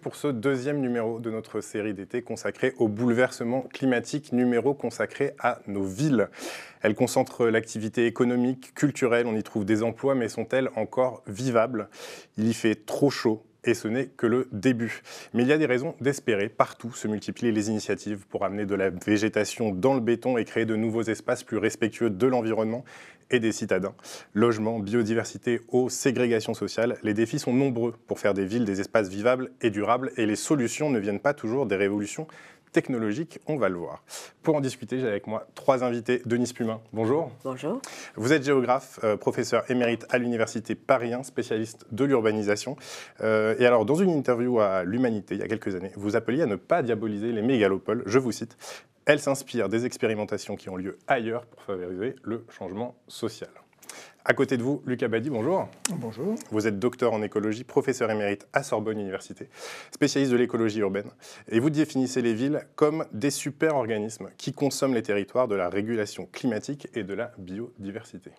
Pour ce deuxième numéro de notre série d'été consacrée au bouleversement climatique, numéro consacré à nos villes. Elles concentrent l'activité économique, culturelle, on y trouve des emplois, mais sont-elles encore vivables? Il y fait trop chaud, et ce n'est que le début. Mais il y a des raisons d'espérer. Partout se multiplient les initiatives pour amener de la végétation dans le béton et créer de nouveaux espaces plus respectueux de l'environnement et des citadins. Logement, biodiversité, eau, ségrégation sociale, les défis sont nombreux pour faire des villes des espaces vivables et durables et les solutions ne viennent pas toujours des révolutions technologiques, on va le voir. Pour en discuter, j'ai avec moi trois invités. Denis Pumin, bonjour. Bonjour. Vous êtes géographe, euh, professeur émérite à l'Université Paris 1, spécialiste de l'urbanisation. Euh, et alors, dans une interview à l'Humanité il y a quelques années, vous appeliez à ne pas diaboliser les mégalopoles. Je vous cite elle s'inspire des expérimentations qui ont lieu ailleurs pour favoriser le changement social. À côté de vous, Lucas Badi, bonjour. Bonjour. Vous êtes docteur en écologie, professeur émérite à Sorbonne Université, spécialiste de l'écologie urbaine. Et vous définissez les villes comme des super-organismes qui consomment les territoires de la régulation climatique et de la biodiversité.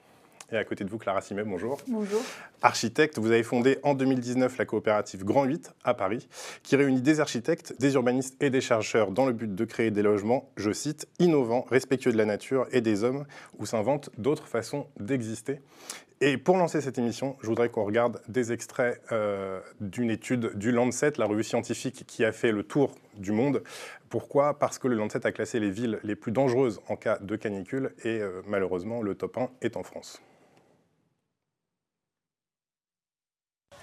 Et à côté de vous, Clara Simet, bonjour. Bonjour. Architecte, vous avez fondé en 2019 la coopérative Grand 8 à Paris, qui réunit des architectes, des urbanistes et des chercheurs dans le but de créer des logements, je cite, innovants, respectueux de la nature et des hommes, où s'inventent d'autres façons d'exister. Et pour lancer cette émission, je voudrais qu'on regarde des extraits euh, d'une étude du Lancet, la revue scientifique qui a fait le tour du monde. Pourquoi? Parce que le Lancet a classé les villes les plus dangereuses en cas de canicule et euh, malheureusement le top 1 est en France.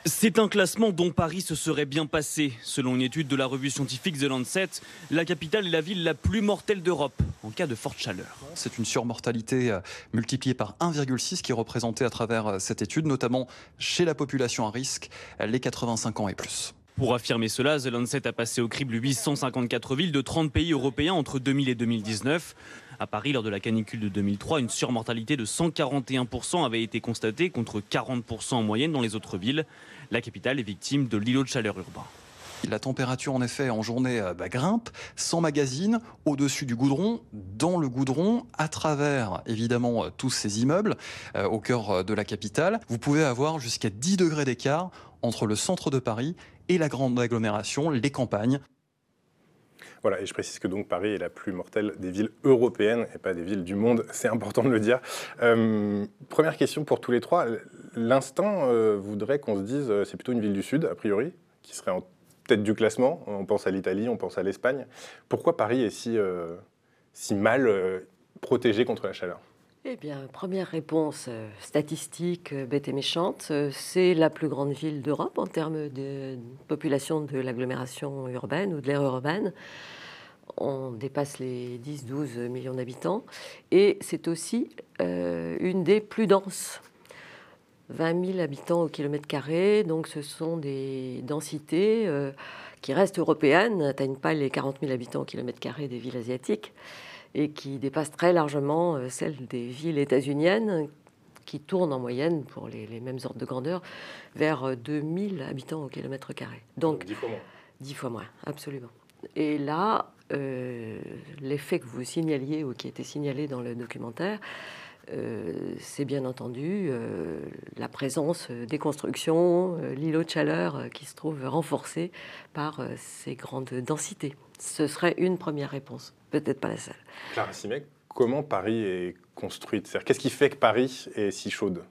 C'est un classement dont Paris se serait bien passé. Selon une étude de la revue scientifique The Lancet, la capitale est la ville la plus mortelle d'Europe en cas de forte chaleur. C'est une surmortalité euh, multipliée par 1,6 qui est représentée à travers euh, cette étude, notamment chez la population à risque, les 85 ans et plus. Pour affirmer cela, The Lancet a passé au crible 854 villes de 30 pays européens entre 2000 et 2019. À Paris, lors de la canicule de 2003, une surmortalité de 141% avait été constatée contre 40% en moyenne dans les autres villes. La capitale est victime de l'îlot de chaleur urbain. La température, en effet, en journée euh, bah, grimpe, sans magazine, au-dessus du goudron, dans le goudron, à travers, évidemment, euh, tous ces immeubles euh, au cœur de la capitale. Vous pouvez avoir jusqu'à 10 degrés d'écart entre le centre de Paris et la grande agglomération, les campagnes. Voilà, et je précise que donc Paris est la plus mortelle des villes européennes et pas des villes du monde, c'est important de le dire. Euh, première question pour tous les trois. L'instant euh, voudrait qu'on se dise, euh, c'est plutôt une ville du Sud, a priori, qui serait en tête du classement. On pense à l'Italie, on pense à l'Espagne. Pourquoi Paris est si, si mal protégé contre la chaleur? Eh bien, première réponse statistique, bête et méchante, c'est la plus grande ville d'Europe en termes de population de l'agglomération urbaine ou de l'aire urbaine on dépasse les 10-12 millions d'habitants. Et c'est aussi euh, une des plus denses. 20 000 habitants au kilomètre carré, donc ce sont des densités euh, qui restent européennes, n'atteignent pas les 40 000 habitants au kilomètre carré des villes asiatiques, et qui dépassent très largement euh, celles des villes états-uniennes, qui tournent en moyenne, pour les, les, mêmes ordres de grandeur, vers 2000 habitants au kilomètre carré. Donc, 10 fois moins. 10 fois moins, absolument. Et là, euh, l'effet que vous signaliez ou qui était signalé dans le documentaire, euh, c'est bien entendu euh, la présence des constructions, l'îlot de chaleur qui se trouve renforcé par ces grandes densités. Ce serait une première réponse, peut-être pas la seule. Clara Simec, comment Paris est construite? Qu'est-ce qui fait que Paris est si chaude?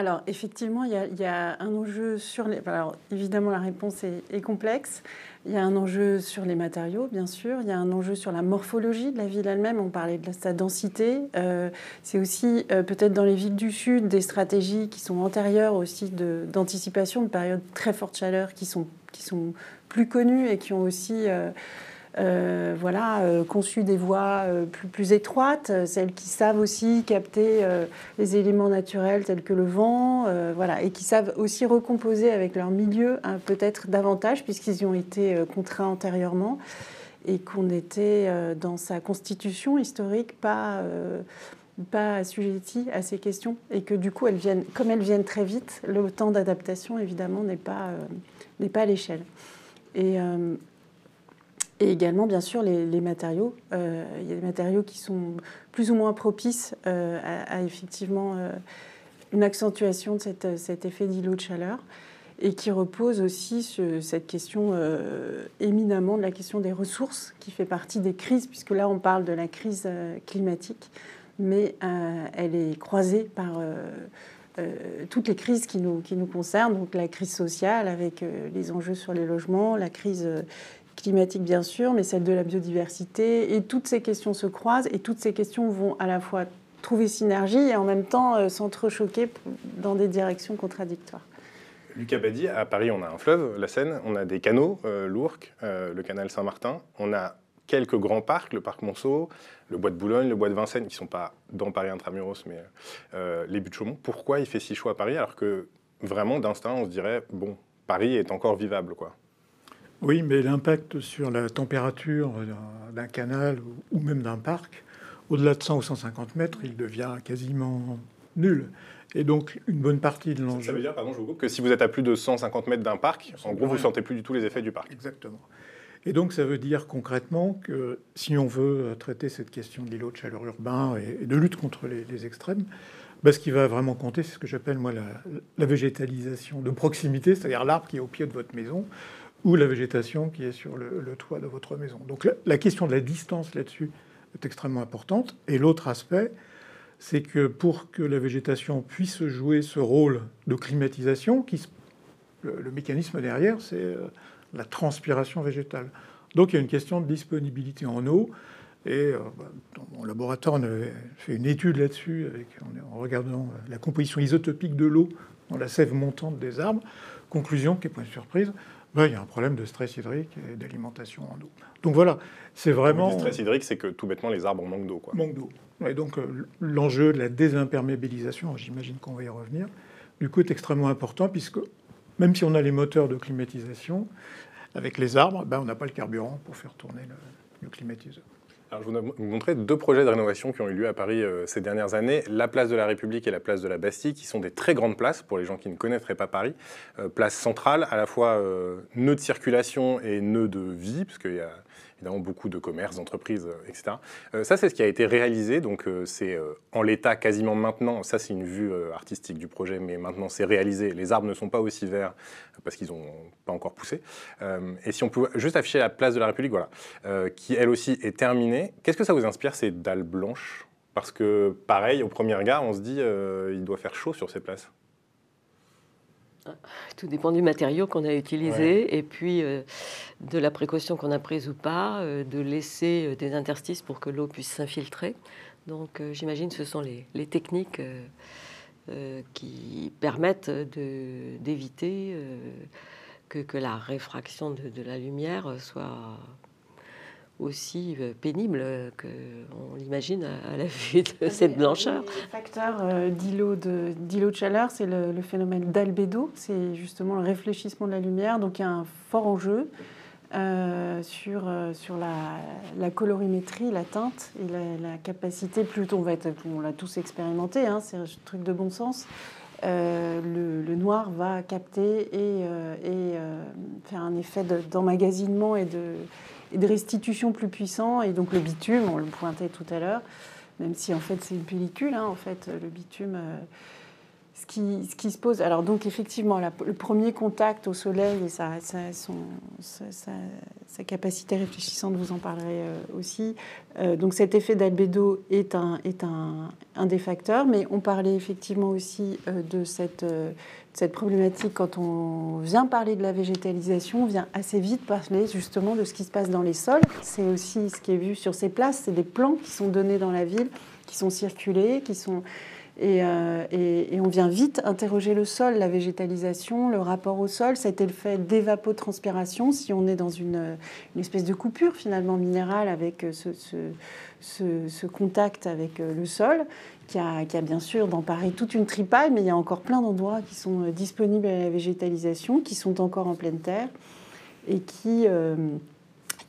Alors, effectivement, il y, a, un enjeu sur les. Alors, évidemment, la réponse est, complexe. Il y a un enjeu sur les matériaux, bien sûr. Il y a un enjeu sur la morphologie de la ville elle-même. On parlait de sa densité. Euh, c'est aussi, euh, peut-être dans les villes du Sud, des stratégies qui sont antérieures aussi d'anticipation de, périodes très fortes chaleur qui sont, qui sont plus connues et qui ont aussi. Euh, euh, voilà, euh, conçu des voies euh, plus, étroites, celles qui savent aussi capter les éléments naturels tels que le vent, voilà, et qui savent aussi recomposer avec leur milieu hein, peut-être davantage puisqu'ils y ont été contraints antérieurement et qu'on était dans sa constitution historique pas pas à ces questions et que du coup elles viennent comme elles viennent très vite le temps d'adaptation évidemment n'est pas pas à l'échelle. Et et également, bien sûr, les, matériaux. Euh, il y a des matériaux qui sont plus ou moins propices euh, à, effectivement euh, une accentuation de cet effet d'îlot de chaleur. et qui repose aussi sur cette question éminemment de la question des ressources, qui fait partie des crises, puisque là on parle de la crise climatique, mais elle est croisée par toutes les crises qui nous, qui nous concernent, donc la crise sociale avec les enjeux sur les logements, la crise climatique bien sûr, mais celle de la biodiversité. Et toutes ces questions se croisent et toutes ces questions vont à la fois trouver synergie et en même temps euh, s'entrechoquer dans des directions contradictoires. Lucas Badi, à Paris, on a un fleuve, la Seine, on a des canaux, euh, l'Ourcq, euh, le canal Saint-Martin, on a quelques grands parcs, le parc Monceau, le bois de Boulogne, le bois de Vincennes, qui ne sont pas dans Paris intramuros, mais les buts de Chaumont. Pourquoi il fait si chaud à Paris alors que vraiment d'instinct, on se dirait, bon, Paris est encore vivable, quoi? Oui, mais l'impact sur la température d'un canal ou même d'un parc, au-delà de 100 ou 150 mètres, il devient quasiment nul. Et donc, une bonne partie de l'enjeu. Ça veut dire, pardon, je vous coupe, que si vous êtes à plus de 150 mètres d'un parc, en gros, vous ne sentez plus du tout les effets du parc. Exactement. Et donc, ça veut dire concrètement que si on veut traiter cette question de l'îlot de chaleur urbain et de lutte contre les, extrêmes, bah, ce qui va vraiment compter, c'est ce que j'appelle moi la, la, végétalisation de proximité, c'est-à-dire l'arbre qui est au pied de votre maison, ou la végétation qui est sur le, toit de votre maison. Donc la, question de la distance là-dessus est extrêmement importante. Et l'autre aspect, c'est que pour que la végétation puisse jouer ce rôle de climatisation, qui, le, mécanisme derrière, c'est euh, la transpiration végétale. Donc il y a une question de disponibilité en eau. Et euh, bah, dans mon laboratoire, on a fait une étude là-dessus en regardant la composition isotopique de l'eau dans la sève montante des arbres. Conclusion, qui est point de surprise, il y a un problème de stress hydrique et d'alimentation en eau. Donc voilà, c'est vraiment. Le stress hydrique, c'est que tout bêtement, les arbres manquent d'eau. Quoi. Manquent d'eau. Et donc euh, l'enjeu de la désimperméabilisation, j'imagine qu'on va y revenir, du coup est extrêmement important, puisque même si on a les moteurs de climatisation, avec les arbres, ben, on n'a pas le carburant pour faire tourner le climatiseur je vais vous montrer deux projets de rénovation qui ont eu lieu à Paris euh, ces dernières années. La place de la République et la place de la Bastille, qui sont des très grandes places pour les gens qui ne connaîtraient pas Paris. Euh, place centrale, à la fois euh, nœud de circulation et nœud de vie, parce qu'il y a évidemment beaucoup de commerces, d'entreprises, euh, etc. Euh, ça, c'est ce qui a été réalisé, donc euh, c'est en l'état quasiment maintenant, ça c'est une vue artistique du projet, mais maintenant c'est réalisé. Les arbres ne sont pas aussi verts parce qu'ils n'ont pas encore poussé. et si on pouvait juste afficher la place de la République, voilà, qui elle aussi est terminée, qu'est-ce que ça vous inspire ces dalles blanches? Parce que pareil, au premier regard, on se dit il doit faire chaud sur ces places. Tout dépend du matériau qu'on a utilisé et puis euh, de la précaution qu'on a prise ou pas, euh, de laisser euh, des interstices pour que l'eau puisse s'infiltrer. Donc j'imagine que ce sont les, techniques qui permettent d'éviter que, la réfraction de la lumière soit aussi euh, pénible qu'on l'imagine à la vue de cette blancheur. Le facteur euh, d'îlot de, de, chaleur, c'est le, phénomène d'albédo, c'est justement le réfléchissement de la lumière, donc il y a un fort enjeu. Euh, sur, sur la, colorimétrie, la teinte et la, capacité, plutôt on va être, on l'a tous expérimenté, hein, c'est un truc de bon sens. le, noir va capter et, et faire un effet d'emmagasinement et de, et de restitution plus puissant. Et donc le bitume, on le pointait tout à l'heure, même si en fait c'est une pellicule, hein, en fait, le bitume. Euh, ce qui, se pose. Alors, donc, effectivement, le premier contact au soleil et sa, capacité réfléchissante, vous en parlerez euh, aussi. Euh, donc, cet effet d'albédo est, un, des facteurs, mais on parlait effectivement aussi de cette cette problématique, quand on vient parler de la végétalisation, on vient assez vite parler justement de ce qui se passe dans les sols. C'est aussi ce qui est vu sur ces places, c'est des plans qui sont donnés dans la ville, qui sont circulés, qui sont... Et, euh, et, on vient vite interroger le sol, la végétalisation, le rapport au sol, cet effet d'évapotranspiration, si on est dans une, espèce de coupure finalement minérale avec ce, ce, contact avec euh, le sol qui a, bien sûr dans toute une tripaille, mais il y a encore plein d'endroits qui sont euh, disponibles à la végétalisation, qui sont encore en pleine terre et qui, euh,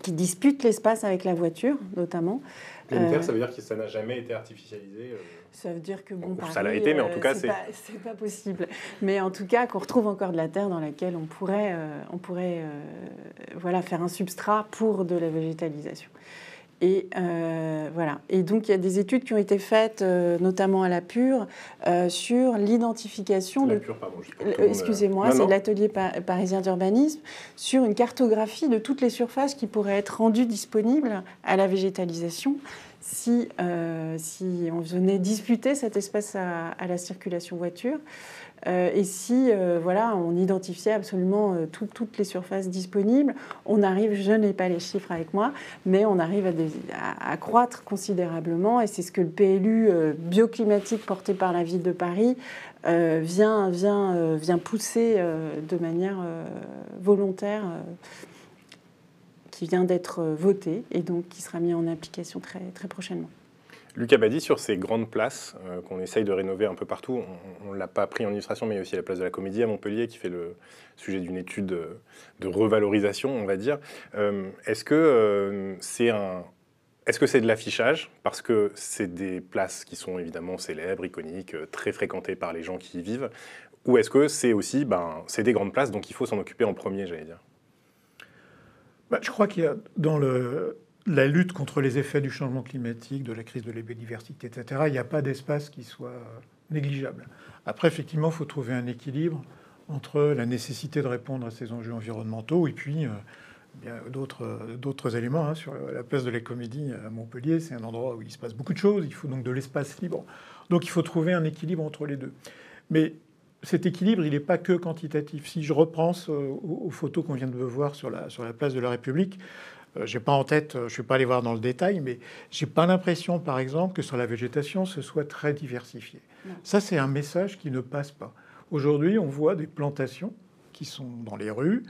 qui disputent l'espace avec la voiture, notamment. Pleine terre, euh, ça veut dire que ça n'a jamais été artificialisé Ça veut dire que bon, ça l'a été, mais en tout cas, c'est c'est pas, possible. Mais en tout cas, qu'on retrouve encore de la terre dans laquelle on pourrait, on pourrait, voilà, faire un substrat pour de la végétalisation. Et voilà. Et donc il y a des études qui ont été faites, notamment à la Pure, sur l'identification de. Excusez-moi, c'est l'atelier parisien d'urbanisme sur une cartographie de toutes les surfaces qui pourraient être rendues disponibles à la végétalisation si, euh, si on venait disputer cet espace à, la circulation voiture. Euh, et si euh, voilà, on identifiait absolument toutes les surfaces disponibles, on arrive, je n'ai pas les chiffres avec moi, mais on arrive à, à, croître considérablement. Et c'est ce que le PLU bioclimatique porté par la ville de Paris vient, vient, vient pousser de manière volontaire qui vient d'être euh, voté et donc qui sera mis en application très, très prochainement. Lucas Badi, sur ces grandes places euh, qu'on essaye de rénover un peu partout, on ne l'a pas pris en illustration, mais il y a aussi la place de la Comédie à Montpellier qui fait le sujet d'une étude de, revalorisation, on va dire. Euh, est-ce que c'est un... Est-ce que c'est de l'affichage? Parce que c'est des places qui sont évidemment célèbres, iconiques, très fréquentées par les gens qui y vivent. Ou est-ce que c'est aussi, ben, c'est des grandes places, donc il faut s'en occuper en premier, j'allais dire? Bah, je crois qu'il y a dans la lutte contre les effets du changement climatique, de la crise de la biodiversité, etc., il n'y a pas d'espace qui soit négligeable. Après, effectivement, il faut trouver un équilibre entre la nécessité de répondre à ces enjeux environnementaux et puis euh, d'autres éléments. Hein, sur la place de la Comédie à Montpellier, c'est un endroit où il se passe beaucoup de choses, il faut donc de l'espace libre. Donc il faut trouver un équilibre entre les deux. Mais cet équilibre, il n'est pas que quantitatif. Si je reprends aux, photos qu'on vient de voir sur la, sur la place de la République, euh, j'ai pas en tête, je ne suis pas allé voir dans le détail, mais j'ai pas l'impression, par exemple, que sur la végétation, ce soit très diversifié. Ça, c'est un message qui ne passe pas. Aujourd'hui, on voit des plantations qui sont dans les rues,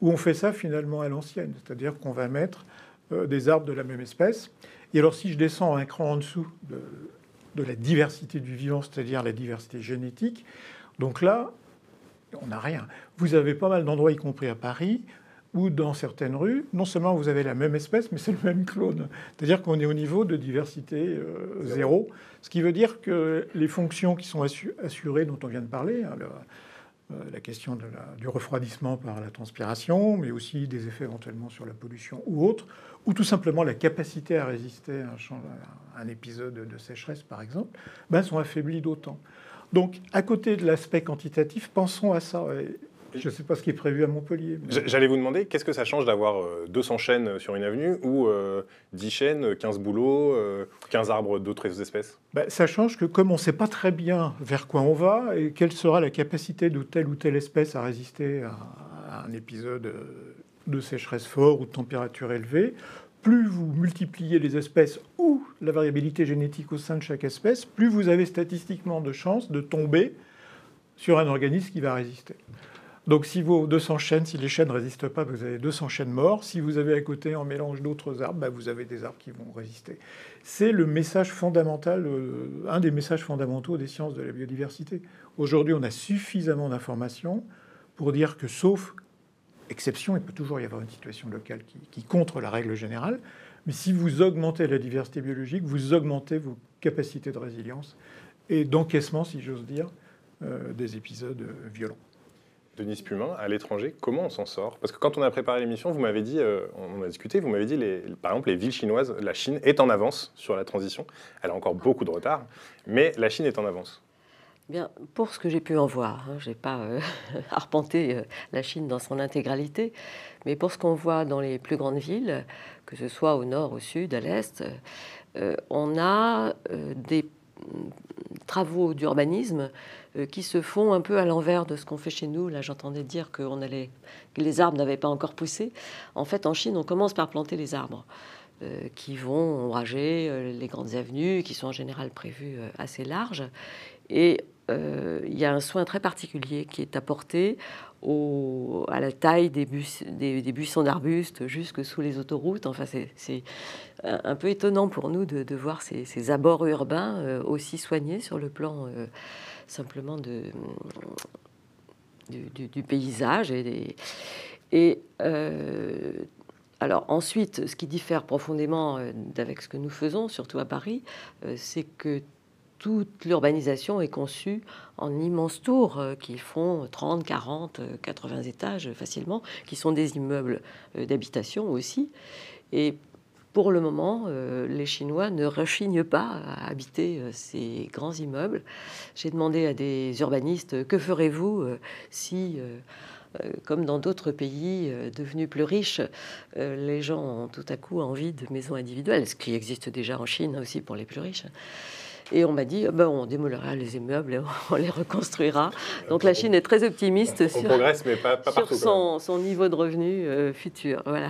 où on fait ça finalement à l'ancienne, c'est-à-dire qu'on va mettre euh, des arbres de la même espèce. Et alors, si je descends un cran en dessous de, de la diversité du vivant, c'est-à-dire la diversité génétique, donc là, on n'a rien. Vous avez pas mal d'endroits, y compris à Paris, où dans certaines rues, non seulement vous avez la même espèce, mais c'est le même clone. C'est-à-dire qu'on est au niveau de diversité euh, zéro, ce qui veut dire que les fonctions qui sont assurées, dont on vient de parler, hein, euh, la, question du refroidissement par la transpiration, mais aussi des effets éventuellement sur la pollution ou autre, ou tout simplement la capacité à résister à un, épisode de sécheresse, par exemple, ben, sont affaiblies d'autant. Donc, à côté de l'aspect quantitatif, pensons à ça. Je ne sais pas ce qui est prévu à Montpellier. J'allais vous demander, qu'est-ce que ça change d'avoir 200 euh, chaînes sur une avenue ou 10 euh, chaînes, 15 boulots, 15 euh, arbres d'autres espèces? Ben, Ça change que comme on ne sait pas très bien vers quoi on va et quelle sera la capacité de telle ou telle espèce à résister à un épisode de sécheresse fort ou de température élevée, plus vous multipliez les espèces ou la variabilité génétique au sein de chaque espèce, plus vous avez statistiquement de chances de tomber sur un organisme qui va résister. Donc si vos 200 chênes, si les chênes ne résistent pas, vous avez 200 chênes morts. Si vous avez à côté en mélange d'autres arbres, bah, vous avez des arbres qui vont résister. C'est le message fondamental, euh, un des messages fondamentaux des sciences de la biodiversité. Aujourd'hui, on a suffisamment d'informations pour dire que sauf exception, il peut toujours y avoir une situation locale qui, contre la règle générale. Mais si vous augmentez la diversité biologique, vous augmentez vos capacités de résilience et d'encaissement, si j'ose dire, euh, des épisodes euh, violents. Denis Pumin, à l'étranger, comment on s'en sort? Parce que quand on a préparé l'émission, vous m'avez dit, euh, on a discuté, vous m'avez dit, par exemple, les villes chinoises, la Chine est en avance sur la transition. Elle a encore beaucoup de retard, mais la Chine est en avance. Bien, pour ce que j'ai pu en voir, hein, je n'ai pas euh, arpenté euh, la Chine dans son intégralité, mais pour ce qu'on voit dans les plus grandes villes, que ce soit au nord, au sud, à l'est, euh, on a des travaux d'urbanisme qui se font un peu à l'envers de ce qu'on fait chez nous. Là, j'entendais dire que, allait, que les arbres n'avaient pas encore poussé. En fait, en Chine, on commence par planter les arbres. qui vont ombrager les grandes avenues, qui sont en général prévues assez larges. Et euh, il y a un soin très particulier qui est apporté au, à la taille des, des, buissons d'arbustes jusque sous les autoroutes. Enfin, c'est un peu étonnant pour nous de, voir ces, abords urbains euh, aussi soignés sur le plan euh, simplement de, du, paysage. Et, et alors ensuite, ce qui diffère profondément d'avec ce que nous faisons, surtout à Paris, c'est que toute l'urbanisation est conçue en immenses tours euh, qui font 30, 40, 80 étages facilement, qui sont des immeubles euh, d'habitation aussi. Et pour le moment, les Chinois ne rechignent pas à habiter ces grands immeubles. J'ai demandé à des urbanistes que ferez-vous si comme dans d'autres pays devenus plus riches, les gens ont tout à coup envie de maisons individuelles, ce qui existe déjà en Chine aussi pour les plus riches. Et on m'a dit, ben, on démolira les immeubles et on les reconstruira. Donc la Chine est très optimiste sur, son, niveau de revenu euh, futur. Voilà.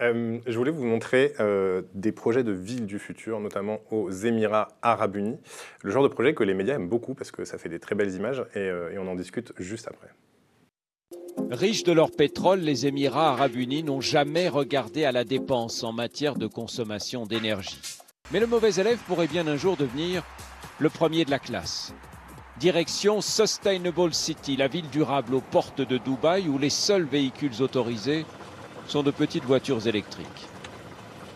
Euh, je voulais vous montrer euh, des projets de villes du futur, notamment aux Émirats arabes unis. Le genre de projet que les médias aiment beaucoup parce que ça fait des très belles images et, et on en discute juste après. Riches de leur pétrole, les Émirats arabes unis n'ont jamais regardé à la dépense en matière de consommation d'énergie. Mais le mauvais élève pourrait bien un jour devenir le premier de la classe. Direction Sustainable City, la ville durable aux portes de Dubaï où les seuls véhicules autorisés sont de petites voitures électriques.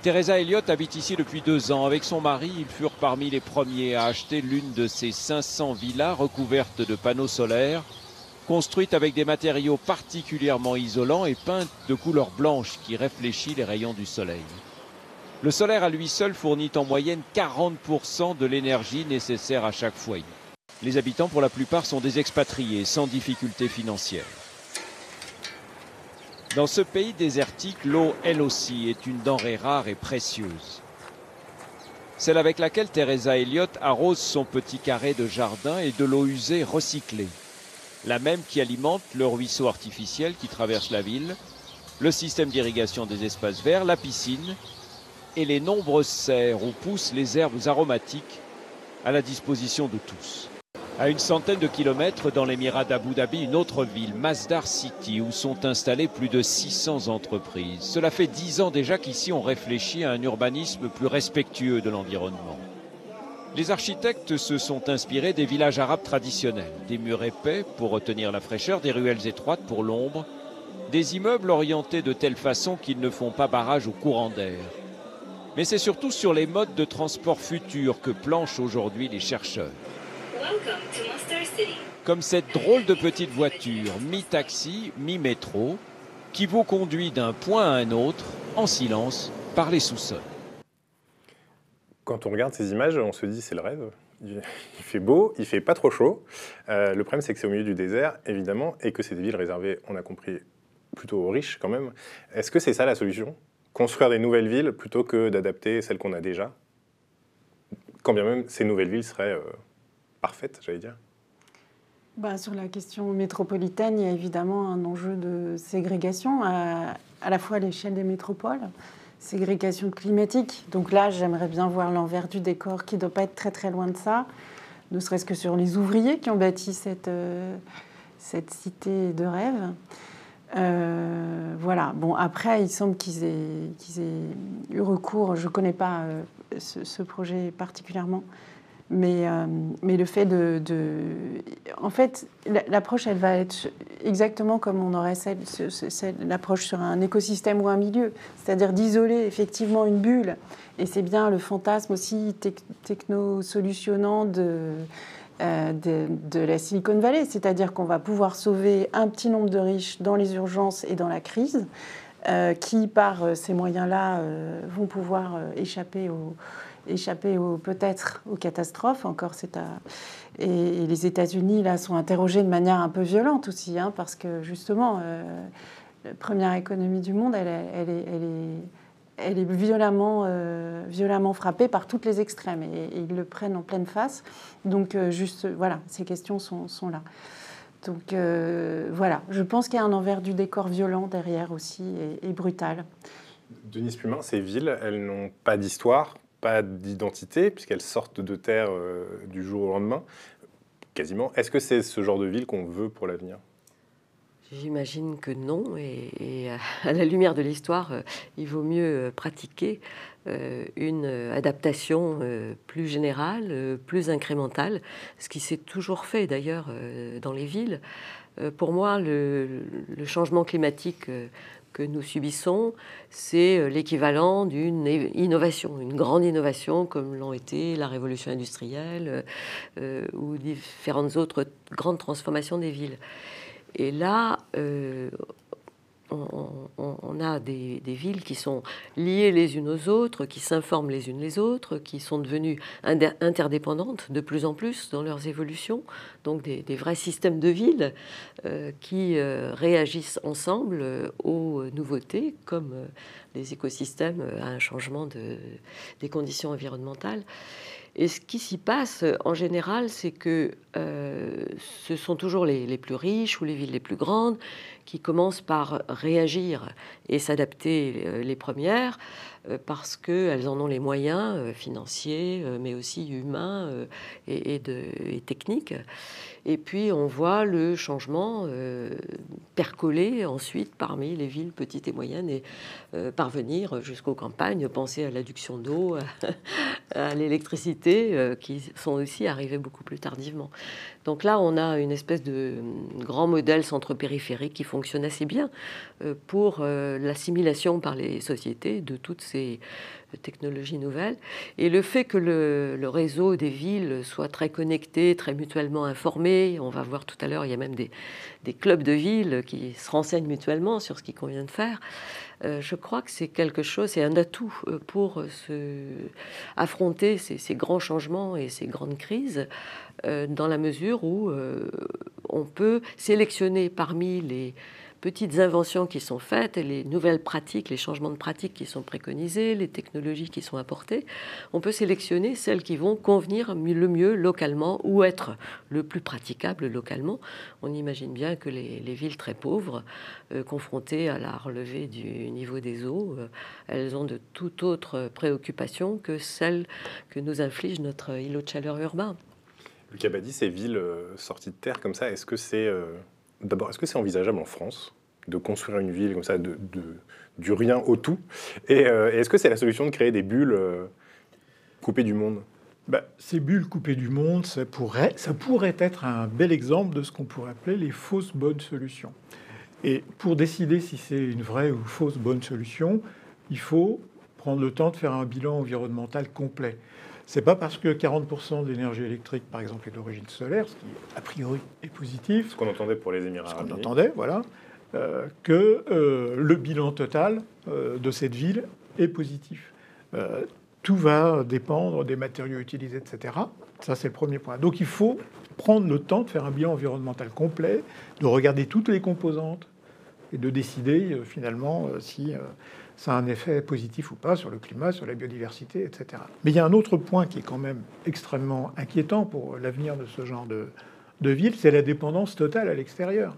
Teresa Elliott habite ici depuis deux ans. Avec son mari, ils furent parmi les premiers à acheter l'une de ces 500 villas recouvertes de panneaux solaires, construites avec des matériaux particulièrement isolants et peintes de couleur blanche qui réfléchit les rayons du soleil. Le solaire à lui seul fournit en moyenne 40% de l'énergie nécessaire à chaque foyer. Les habitants, pour la plupart, sont des expatriés sans difficultés financières. Dans ce pays désertique, l'eau, elle aussi, est une denrée rare et précieuse. Celle avec laquelle Teresa Elliott arrose son petit carré de jardin est de l'eau usée recyclée. La même qui alimente le ruisseau artificiel qui traverse la ville, le système d'irrigation des espaces verts, la piscine et les nombreuses serres où poussent les herbes aromatiques à la disposition de tous. À une centaine de kilomètres dans l'émirat d'Abu Dhabi, une autre ville, Masdar City, où sont installées plus de 600 entreprises. Cela fait dix ans déjà qu'ici on réfléchit à un urbanisme plus respectueux de l'environnement. Les architectes se sont inspirés des villages arabes traditionnels, des murs épais pour retenir la fraîcheur, des ruelles étroites pour l'ombre, des immeubles orientés de telle façon qu'ils ne font pas barrage au courant d'air, mais c'est surtout sur les modes de transport futurs que planchent aujourd'hui les chercheurs. Comme cette drôle de petite voiture, mi-taxi, mi-métro, qui vous conduit d'un point à un autre, en silence, par les sous-sols. Quand on regarde ces images, on se dit c'est le rêve. Il fait beau, il fait pas trop chaud. Euh, le problème, c'est que c'est au milieu du désert, évidemment, et que c'est des villes réservées, on a compris, plutôt aux riches quand même. Est-ce que c'est ça la solution? Construire des nouvelles villes plutôt que d'adapter celles qu'on a déjà, quand bien même ces nouvelles villes seraient euh, parfaites, j'allais dire. Bah, sur la question métropolitaine, il y a évidemment un enjeu de ségrégation, à, à la fois à l'échelle des métropoles, ségrégation climatique. Donc là, j'aimerais bien voir l'envers du décor qui ne doit pas être très très loin de ça, ne serait-ce que sur les ouvriers qui ont bâti cette, euh, cette cité de rêve. Euh, voilà. Bon, après, il semble qu'ils aient, eu recours. Je ne connais pas euh, ce, projet particulièrement, mais, euh, mais le fait de, En fait, l'approche, elle va être exactement comme on aurait l'approche sur un écosystème ou un milieu, c'est-à-dire d'isoler effectivement une bulle. Et c'est bien le fantasme aussi techno-solutionnant de euh, de, la Silicon Valley, c'est-à-dire qu'on va pouvoir sauver un petit nombre de riches dans les urgences et dans la crise, euh, qui par euh, ces moyens-là vont pouvoir échapper au échapper peut-être aux catastrophes. Encore, c'est à... et, les États-Unis là sont interrogés de manière un peu violente aussi, hein, parce que justement, la première économie du monde, elle est elle est violemment, euh, violemment frappée par toutes les extrêmes et, ils le prennent en pleine face. Donc, euh, juste, voilà, ces questions sont, là. Donc, euh, voilà, je pense qu'il y a un envers du décor violent derrière aussi et, brutal. Denis Pumin, ces villes, elles n'ont pas d'histoire, pas d'identité, puisqu'elles sortent de terre du jour au lendemain, quasiment. Est-ce que c'est ce genre de ville qu'on veut pour l'avenir? J'imagine que non, et, à la lumière de l'histoire, euh, il vaut mieux euh, pratiquer euh, une adaptation plus générale, plus incrémentale, ce qui s'est toujours fait d'ailleurs dans les villes. Pour moi, le, changement climatique que nous subissons, c'est l'équivalent d'une innovation, une grande innovation comme l'ont été la révolution industrielle ou différentes autres grandes transformations des villes. Et là, euh, on, a des, villes qui sont liées les unes aux autres, qui s'informent les unes les autres, qui sont devenues interdépendantes de plus en plus dans leurs évolutions, donc des, vrais systèmes de villes euh, qui euh, réagissent ensemble euh, aux nouveautés, comme les écosystèmes à un changement des conditions environnementales. Et ce qui s'y passe en général, c'est que ce sont toujours les, plus riches ou les villes les plus grandes qui commencent par réagir et s'adapter euh, les premières parce qu'elles en ont les moyens euh, financiers, mais aussi humains et, techniques. Et puis on voit le changement percoler ensuite parmi les villes petites et moyennes et parvenir jusqu'aux campagnes, penser à l'adduction d'eau, à l'électricité, qui sont aussi arrivées beaucoup plus tardivement. Donc là, on a une espèce de grand modèle centre-périphérique qui fonctionne assez bien euh, pour euh, l'assimilation par les sociétés de toutes ces technologies nouvelles. Et le fait que le, réseau des villes soit très connecté, très mutuellement informé, on va voir tout à l'heure, il y a même des, clubs de villes qui se renseignent mutuellement sur ce qu'il convient de faire. Euh, je crois que c'est quelque chose, c'est un atout pour affronter ces, grands changements et ces grandes crises, dans la mesure où on peut sélectionner parmi les petites inventions qui sont faites, les nouvelles pratiques, les changements de pratiques qui sont préconisés, les technologies qui sont apportées, on peut sélectionner celles qui vont convenir le mieux localement ou être le plus praticable localement. On imagine bien que les, villes très pauvres, euh, confrontées à la relevée du niveau des eaux, euh, elles ont de toute autre préoccupation que celles que nous inflige notre îlot de chaleur urbain. Lucas Badi, ces villes euh, sorties de terre comme ça, est-ce que c'est D'abord, est-ce que c'est envisageable en France de construire une ville comme ça, du rien au tout? Euh, Et, est-ce que c'est la solution de créer des bulles euh, coupées du monde? Bah, Ces bulles coupées du monde, ça pourrait être un bel exemple de ce qu'on pourrait appeler les fausses bonnes solutions. Et pour décider si c'est une vraie ou fausse bonne solution, il faut prendre le temps de faire un bilan environnemental complet. C'est pas parce que 40% de l'énergie électrique, par exemple, est d'origine solaire, ce qui a priori est positif. Ce qu'on entendait pour les Émirats. Ce qu'on entendait, voilà, euh, que euh, le bilan total euh, de cette ville est positif. tout va dépendre des matériaux utilisés, etc. Ça, c'est le premier point. Donc, il faut prendre le temps de faire un bilan environnemental complet, de regarder toutes les composantes et de décider finalement si ça a un effet positif ou pas sur le climat, sur la biodiversité, etc. Mais il y a un autre point qui est quand même extrêmement inquiétant pour l'avenir de ce genre de, ville, c'est la dépendance totale à l'extérieur.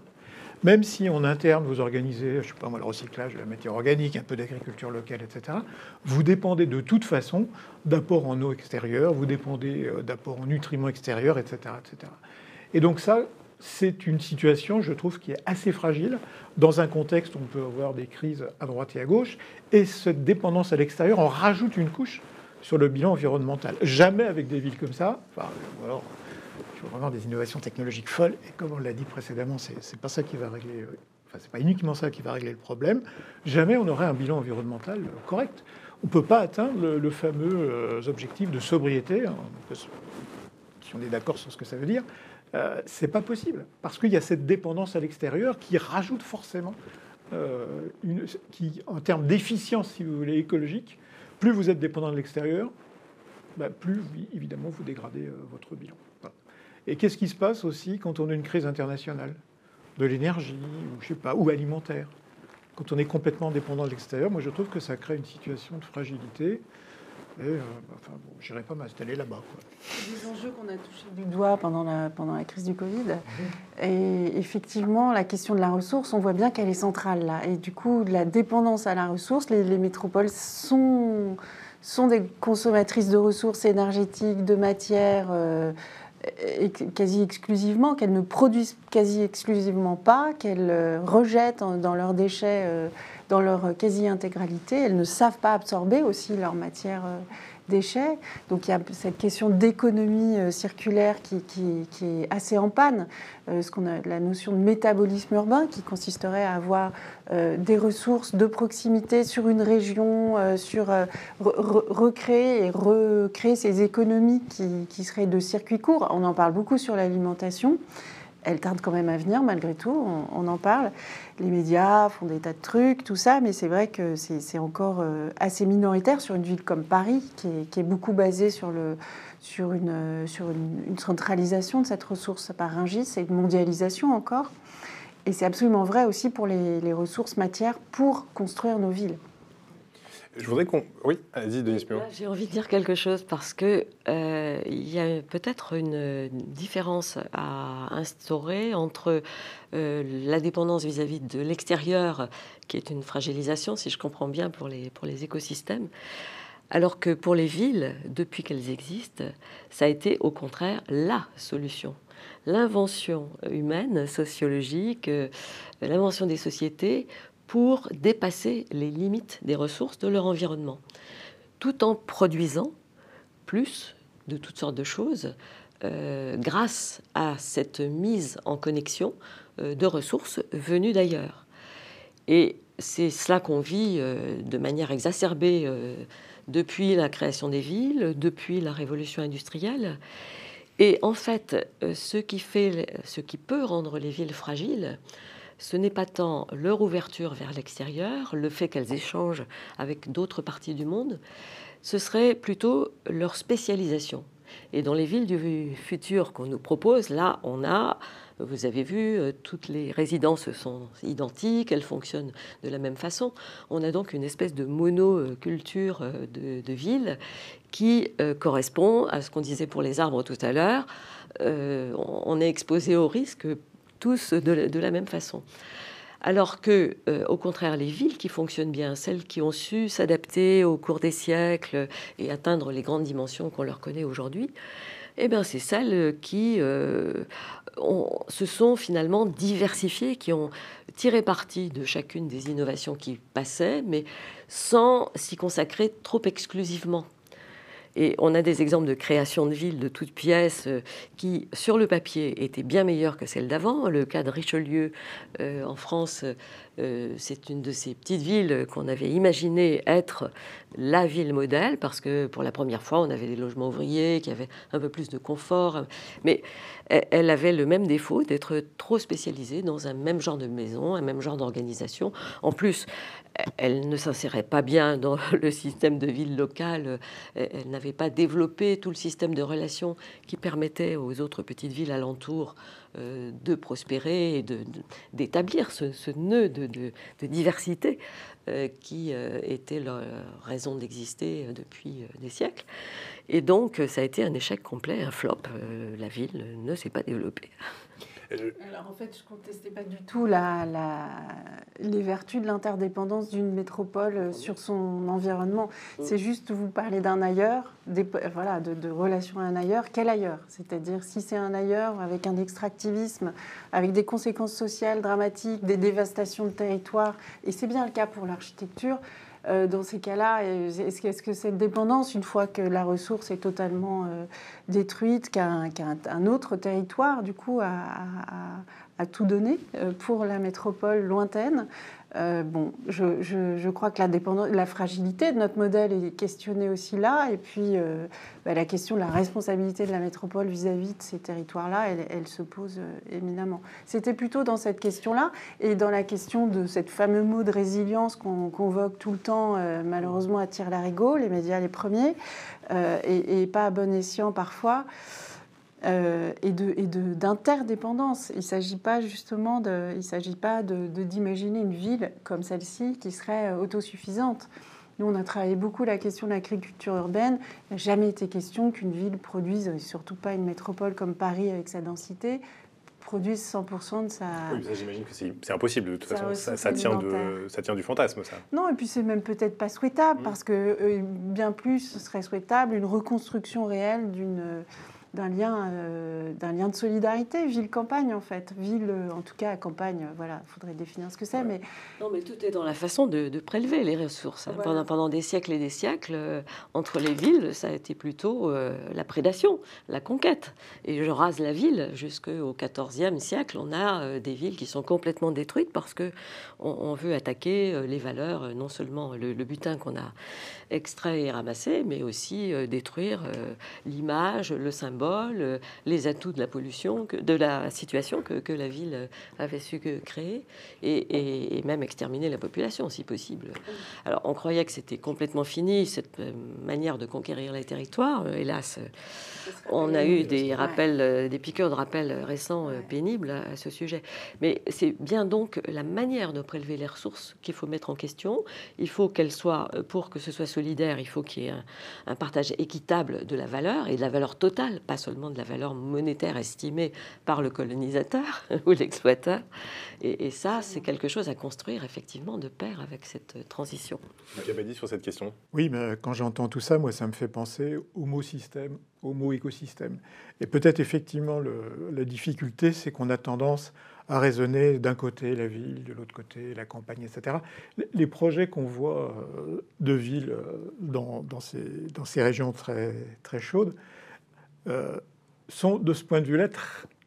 Même si en interne vous organisez, je sais pas moi, le recyclage de la matière organique, un peu d'agriculture locale, etc., vous dépendez de toute façon d'apports en eau extérieure, vous dépendez euh, d'apports en nutriments extérieurs, etc., etc. Et donc ça, c'est une situation, je trouve, qui est assez fragile dans un contexte où on peut avoir des crises à droite et à gauche. Et cette dépendance à l'extérieur en rajoute une couche sur le bilan environnemental. Jamais avec des villes comme ça, enfin, alors, il faut vraiment des innovations technologiques folles. Et comme on l'a dit précédemment, c'est pas ça qui va régler. Enfin, c'est pas uniquement ça qui va régler le problème. Jamais on aurait un bilan environnemental correct. On peut pas atteindre le, fameux euh, objectif de sobriété, hein, si on est d'accord sur ce que ça veut dire, euh, c'est pas possible parce qu'il y a cette dépendance à l'extérieur qui rajoute forcément, euh, une, qui, en termes d'efficience, si vous voulez, écologique, plus vous êtes dépendant de l'extérieur, bah, plus évidemment vous dégradez euh, votre bilan. Et qu'est-ce qui se passe aussi quand on a une crise internationale? De l'énergie ou je sais pas ou alimentaire. Quand on est complètement dépendant de l'extérieur, moi je trouve que ça crée une situation de fragilité et euh, enfin, bon, je n'irai pas m'installer là-bas. Des enjeux qu'on a touchés du doigt pendant la, pendant la crise du Covid. Et effectivement, la question de la ressource, on voit bien qu'elle est centrale là. Et du coup, la dépendance à la ressource, les, métropoles sont, sont des consommatrices de ressources énergétiques, de matières. Euh, quasi exclusivement, qu'elles ne produisent quasi exclusivement pas, qu'elles euh, rejettent dans leurs déchets dans leur quasi-intégralité. Elles ne savent pas absorber aussi leur matière euh, déchets. Donc il y a cette question d'économie euh, circulaire qui, est assez en panne. Euh, ce qu'on a la notion de métabolisme urbain qui consisterait à avoir des ressources de proximité sur une région, sur recréer et recréer ces économies qui, qui, seraient de circuits courts. On en parle beaucoup sur l'alimentation. Elle tarde quand même à venir malgré tout, on, en parle. Les médias font des tas de trucs, tout ça, mais c'est vrai que c'est encore euh, assez minoritaire sur une ville comme Paris, qui est, beaucoup basée sur, une, centralisation de cette ressource par Rungis c'est une mondialisation encore. Et c'est absolument vrai aussi pour les ressources matières pour construire nos villes. Je voudrais qu'on. Oui, allez-y, Denis J'ai envie de dire quelque chose parce que euh, il y a peut-être une différence à instaurer entre euh, la dépendance vis-à-vis de l'extérieur, qui est une fragilisation, si je comprends bien, pour les, pour les écosystèmes, alors que pour les villes, depuis qu'elles existent, ça a été au contraire la solution l'invention humaine, sociologique, euh, l'invention des sociétés pour dépasser les limites des ressources de leur environnement, tout en produisant plus de toutes sortes de choses euh, grâce à cette mise en connexion euh, de ressources venues d'ailleurs. Et c'est cela qu'on vit euh, de manière exacerbée depuis la création des villes, depuis la révolution industrielle. Et en fait, ce qui, fait, ce qui peut rendre les villes fragiles, ce n'est pas tant leur ouverture vers l'extérieur, le fait qu'elles échangent avec d'autres parties du monde, ce serait plutôt leur spécialisation. Et dans les villes du futur qu'on nous propose, là, on a, vous avez vu, euh, toutes les résidences sont identiques, elles fonctionnent de la même façon. On a donc une espèce de monoculture euh, de, ville qui euh, correspond à ce qu'on disait pour les arbres tout à l'heure. on est exposé au risque tous de, la même façon. Alors que, euh, au contraire, les villes qui fonctionnent bien, celles qui ont su s'adapter au cours des siècles et atteindre les grandes dimensions qu'on leur connaît aujourd'hui, eh bien, c'est celles qui euh, se sont finalement diversifiées, qui ont tiré parti de chacune des innovations qui passaient, mais sans s'y consacrer trop exclusivement. Et on a des exemples de création de villes de toutes pièces euh, qui, sur le papier, étaient bien meilleures que celles d'avant. Le cas de Richelieu euh, en France, euh, c'est une de ces petites villes qu'on avait imaginé être la ville modèle parce que pour la première fois, on avait des logements ouvriers qui avaient un peu plus de confort. Mais elle avait le même défaut d'être trop spécialisée dans un même genre de maison, un même genre d'organisation. En plus, elle ne s'insérait pas bien dans le système de ville locale. Elle n'avait pas développé tout le système de relations qui permettait aux autres petites villes alentours euh, de prospérer et d'établir ce, nœud de, diversité euh, qui euh, était leur raison d'exister depuis des siècles. Et donc, ça a été un échec complet, un flop. la ville ne s'est pas développée. Alors en fait, je ne contestais pas du tout la, les vertus de l'interdépendance d'une métropole euh, sur son environnement. Mm. C'est juste vous parler d'un ailleurs, des, voilà, de, de, relation à un ailleurs. Quel ailleurs? C'est-à-dire si c'est un ailleurs avec un extractivisme, avec des conséquences sociales dramatiques, des dévastations de territoire, et c'est bien le cas pour l'architecture. Euh, dans ces cas-là, est-ce que cette dépendance, une fois que la ressource est totalement euh, détruite, qu'un autre territoire, du coup, a, tout donné euh, pour la métropole lointaine euh, bon, je, crois que la, dépendance, la fragilité de notre modèle est questionnée aussi là. Et puis, euh, bah, la question de la responsabilité de la métropole vis-à-vis de ces territoires-là, elle, se pose euh, éminemment. C'était plutôt dans cette question-là et dans la question de cette fameux mot de résilience qu'on convoque tout le temps, malheureusement à la larigot les médias les premiers, et, et, pas à bon escient parfois. Euh, et d'interdépendance. il ne s'agit pas justement de, il s'agit pas de, d'imaginer une ville comme celle-ci qui serait euh, autosuffisante. Nous, on a travaillé beaucoup la question de l'agriculture urbaine. Il n'a jamais été question qu'une ville produise, et surtout pas une métropole comme Paris avec sa densité, produise 100% de sa... Oui, ça j'imagine que c'est, impossible de toute façon. Ça, tient de, ça tient du fantasme, ça. Non, et puis c'est même peut-être pas souhaitable, mmh. parce que euh, bien plus, ce serait souhaitable une reconstruction réelle d'une d'un lien, euh, d'un lien de solidarité, ville-campagne en fait. Ville, euh, en tout cas, campagne, voilà, il faudrait définir ce que c'est. Mais... Non, mais tout est dans la façon de, prélever les ressources. Hein. Pendant, pendant des siècles et des siècles, euh, entre les villes, ça a été plutôt la prédation, la conquête. Et je rase la ville jusqu'au XIVe siècle, on a des villes qui sont complètement détruites parce que on, veut attaquer les valeurs, non seulement le, le butin qu'on a extrait et ramassé, mais aussi détruire l'image, le symbole symboles, les atouts de la pollution, de la situation que, la ville avait su créer, et, même exterminer la population si possible. Alors on croyait que c'était complètement fini, cette manière de conquérir les territoires. Hélas, on a eu des rappels, des piqûres de rappel récents pénibles à ce sujet. Mais c'est bien donc la manière de prélever les ressources qu'il faut mettre en question. Il faut qu'elle soit, pour que ce soit solidaire, il faut qu'il y ait un, partage équitable de la valeur et de la valeur totale, pas seulement de la valeur monétaire estimée par le colonisateur ou l'exploiteur. Et, ça, c'est quelque chose à construire effectivement de pair avec cette transition. dit sur cette question Oui, mais quand j'entends tout ça, moi, ça me fait penser au mot système, au mot écosystème. Et peut-être effectivement, la difficulté, c'est qu'on a tendance à raisonner d'un côté la ville, de l'autre côté la campagne, etc. Les projets qu'on voit euh, de villes euh, dans, dans, ces, dans, ces, régions très, très chaudes euh, sont de ce point de vue-là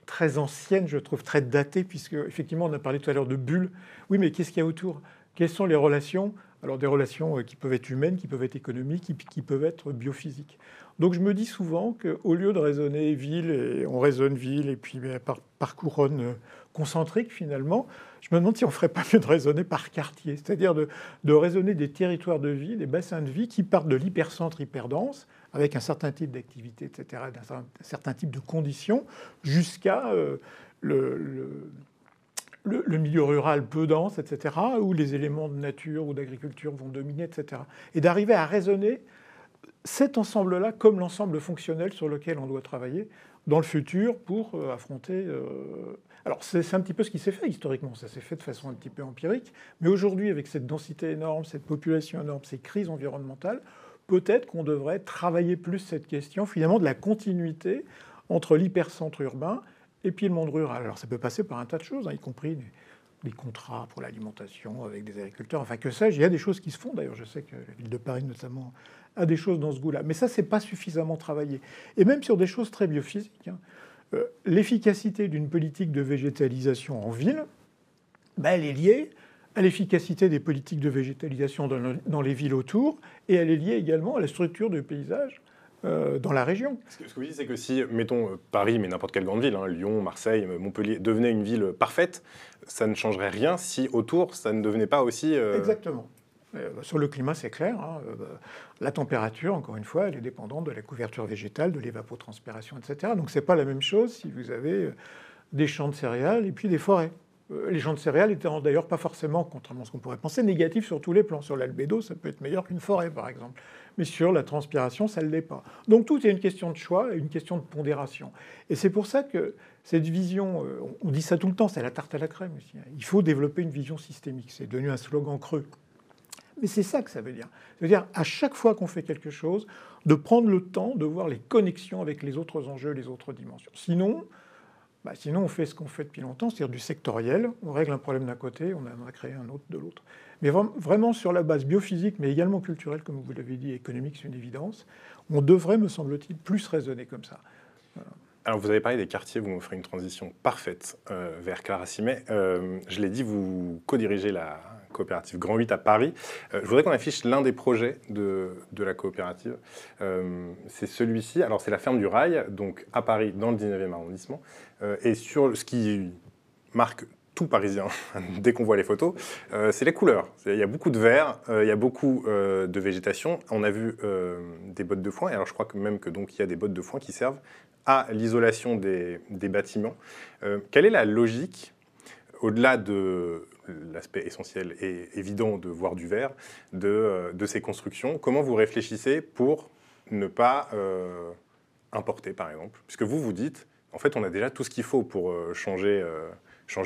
très anciennes, je trouve, très datées, puisque effectivement on a parlé tout à l'heure de bulles. Oui, mais qu'est-ce qu'il y a autour? Quelles sont les relations? Alors des relations qui peuvent être humaines, qui peuvent être économiques, qui, peuvent être biophysiques. Donc je me dis souvent qu'au lieu de raisonner ville, et on raisonne ville, et puis ben, par, couronne concentrique finalement, je me demande si on ne ferait pas mieux de raisonner par quartier, c'est-à-dire de, raisonner des territoires de vie, des bassins de vie qui partent de l'hypercentre hyperdense, avec un certain type d'activité, etc., d'un certain type de conditions, jusqu'à euh, le, milieu rural peu dense, etc., où les éléments de nature ou d'agriculture vont dominer, etc. Et d'arriver à raisonner cet ensemble-là comme l'ensemble fonctionnel sur lequel on doit travailler dans le futur pour euh, affronter euh, alors c'est un petit peu ce qui s'est fait historiquement, ça s'est fait de façon un petit peu empirique, mais aujourd'hui avec cette densité énorme, cette population énorme, ces crises environnementales, peut-être qu'on devrait travailler plus cette question finalement de la continuité entre l'hypercentre urbain et puis le monde rural. Alors ça peut passer par un tas de choses, hein, y compris des, contrats pour l'alimentation avec des agriculteurs, enfin que sais-je, il y a des choses qui se font d'ailleurs, je sais que la ville de Paris notamment a des choses dans ce goût-là, mais ça c'est pas suffisamment travaillé. Et même sur des choses très biophysiques. Hein. Euh, l'efficacité d'une politique de végétalisation en ville, ben, elle est liée à l'efficacité des politiques de végétalisation dans, les villes autour, et elle est liée également à la structure du paysage euh, dans la région. Ce que, vous dites, c'est que si, mettons, euh, Paris, mais n'importe quelle grande ville, hein, Lyon, Marseille, Montpellier, devenait une ville parfaite, ça ne changerait rien si autour, ça ne devenait pas aussi... Exactement. Euh, sur le climat, c'est clair. Hein, euh, la température, encore une fois, elle est dépendante de la couverture végétale, de l'évapotranspiration, etc. Donc c'est pas la même chose si vous avez euh, des champs de céréales et puis des forêts. Les champs de céréales étant d'ailleurs pas forcément, contrairement à ce qu'on pourrait penser, négatifs sur tous les plans. Sur l'albédo, ça peut être meilleur qu'une forêt, par exemple. Mais sur la transpiration, ça ne l'est pas. Donc tout est une question de choix et une question de pondération. Et c'est pour ça que cette vision, on dit ça tout le temps, c'est la tarte à la crème aussi. Hein. Il faut développer une vision systémique. C'est devenu un slogan creux. Mais c'est ça que ça veut dire. Ça veut dire, à chaque fois qu'on fait quelque chose, de prendre le temps de voir les connexions avec les autres enjeux, les autres dimensions. Sinon, bah, sinon on fait ce qu'on fait depuis longtemps, c'est-à-dire du sectoriel. On règle un problème d'un côté, on en a créé un autre de l'autre. Mais vraiment sur la base biophysique, mais également culturelle, comme vous l'avez dit, économique, c'est une évidence. On devrait, me semble-t-il, plus raisonner comme ça. Alors, vous avez parlé des quartiers, vous m'offrez une transition parfaite euh, vers Clara Simet. Euh, je l'ai dit, vous co-dirigez la, coopérative Grand 8 à Paris. Euh, je voudrais qu'on affiche l'un des projets de, de la coopérative. Euh, c'est celui-ci. Alors, c'est la ferme du Rail, donc à Paris, dans le 19e arrondissement. Euh, et sur ce qui marque tout parisien dès qu'on voit les photos, c'est les couleurs. Il y a beaucoup de vert, il y a beaucoup de végétation. On a vu des bottes de foin, et alors je crois que même que donc il y a des bottes de foin qui servent à l'isolation des, des, bâtiments. quelle est la logique au-delà de l'aspect essentiel et évident de voir du verre, de, euh, de, ces constructions. Comment vous réfléchissez pour ne pas euh, importer, par exemple? Puisque vous, vous dites, en fait, on a déjà tout ce qu'il faut pour euh, changer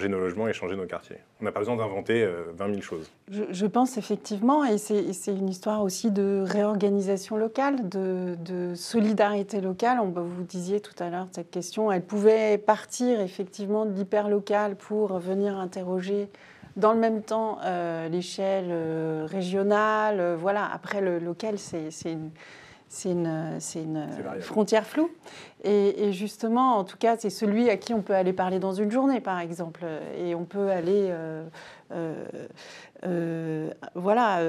nos logements et changer nos quartiers. On n'a pas besoin d'inventer 20 000 choses. Je, pense effectivement, et c'est une histoire aussi de réorganisation locale, de, solidarité locale. On, vous disiez tout à l'heure cette question, elle pouvait partir effectivement de l'hyperlocal pour venir interroger dans le même temps, euh, l'échelle euh, régionale, euh, voilà. Après, le local, c'est une, une, une frontière floue. Et, justement, en tout cas, c'est celui à qui on peut aller parler dans une journée, par exemple. Et on peut aller, voilà,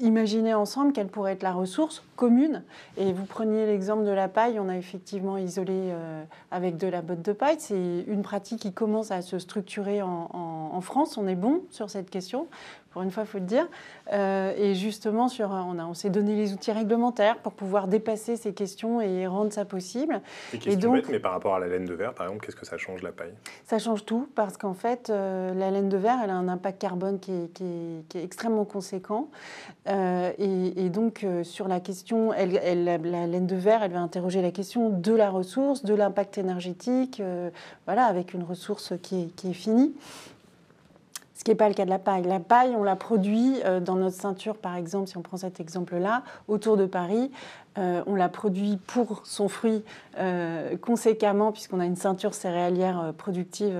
imaginer ensemble quelle pourrait être la ressource commune. Et vous preniez l'exemple de la paille, on a effectivement isolé euh, avec de la botte de paille. C'est une pratique qui commence à se structurer en, France. On est bon sur cette question pour une fois, il faut le dire. Euh, et justement, sur, on, on s'est donné les outils réglementaires pour pouvoir dépasser ces questions et rendre ça possible. Et, qu'est-ce donc, mais par rapport à la laine de verre, par exemple, qu'est-ce que ça change la paille? Ça change tout, parce qu'en fait, euh, la laine de verre, elle a un impact carbone qui est, extrêmement conséquent. Euh, et, donc, sur la question, elle, elle, la, laine de verre, elle va interroger la question de la ressource, de l'impact énergétique, voilà, avec une ressource qui est, qui est finie ce qui n'est pas le cas de la paille. La paille, on la produit euh, dans notre ceinture, par exemple, si on prend cet exemple-là, autour de Paris. Euh, on la produit pour son fruit euh, conséquemment, puisqu'on a une ceinture céréalière productive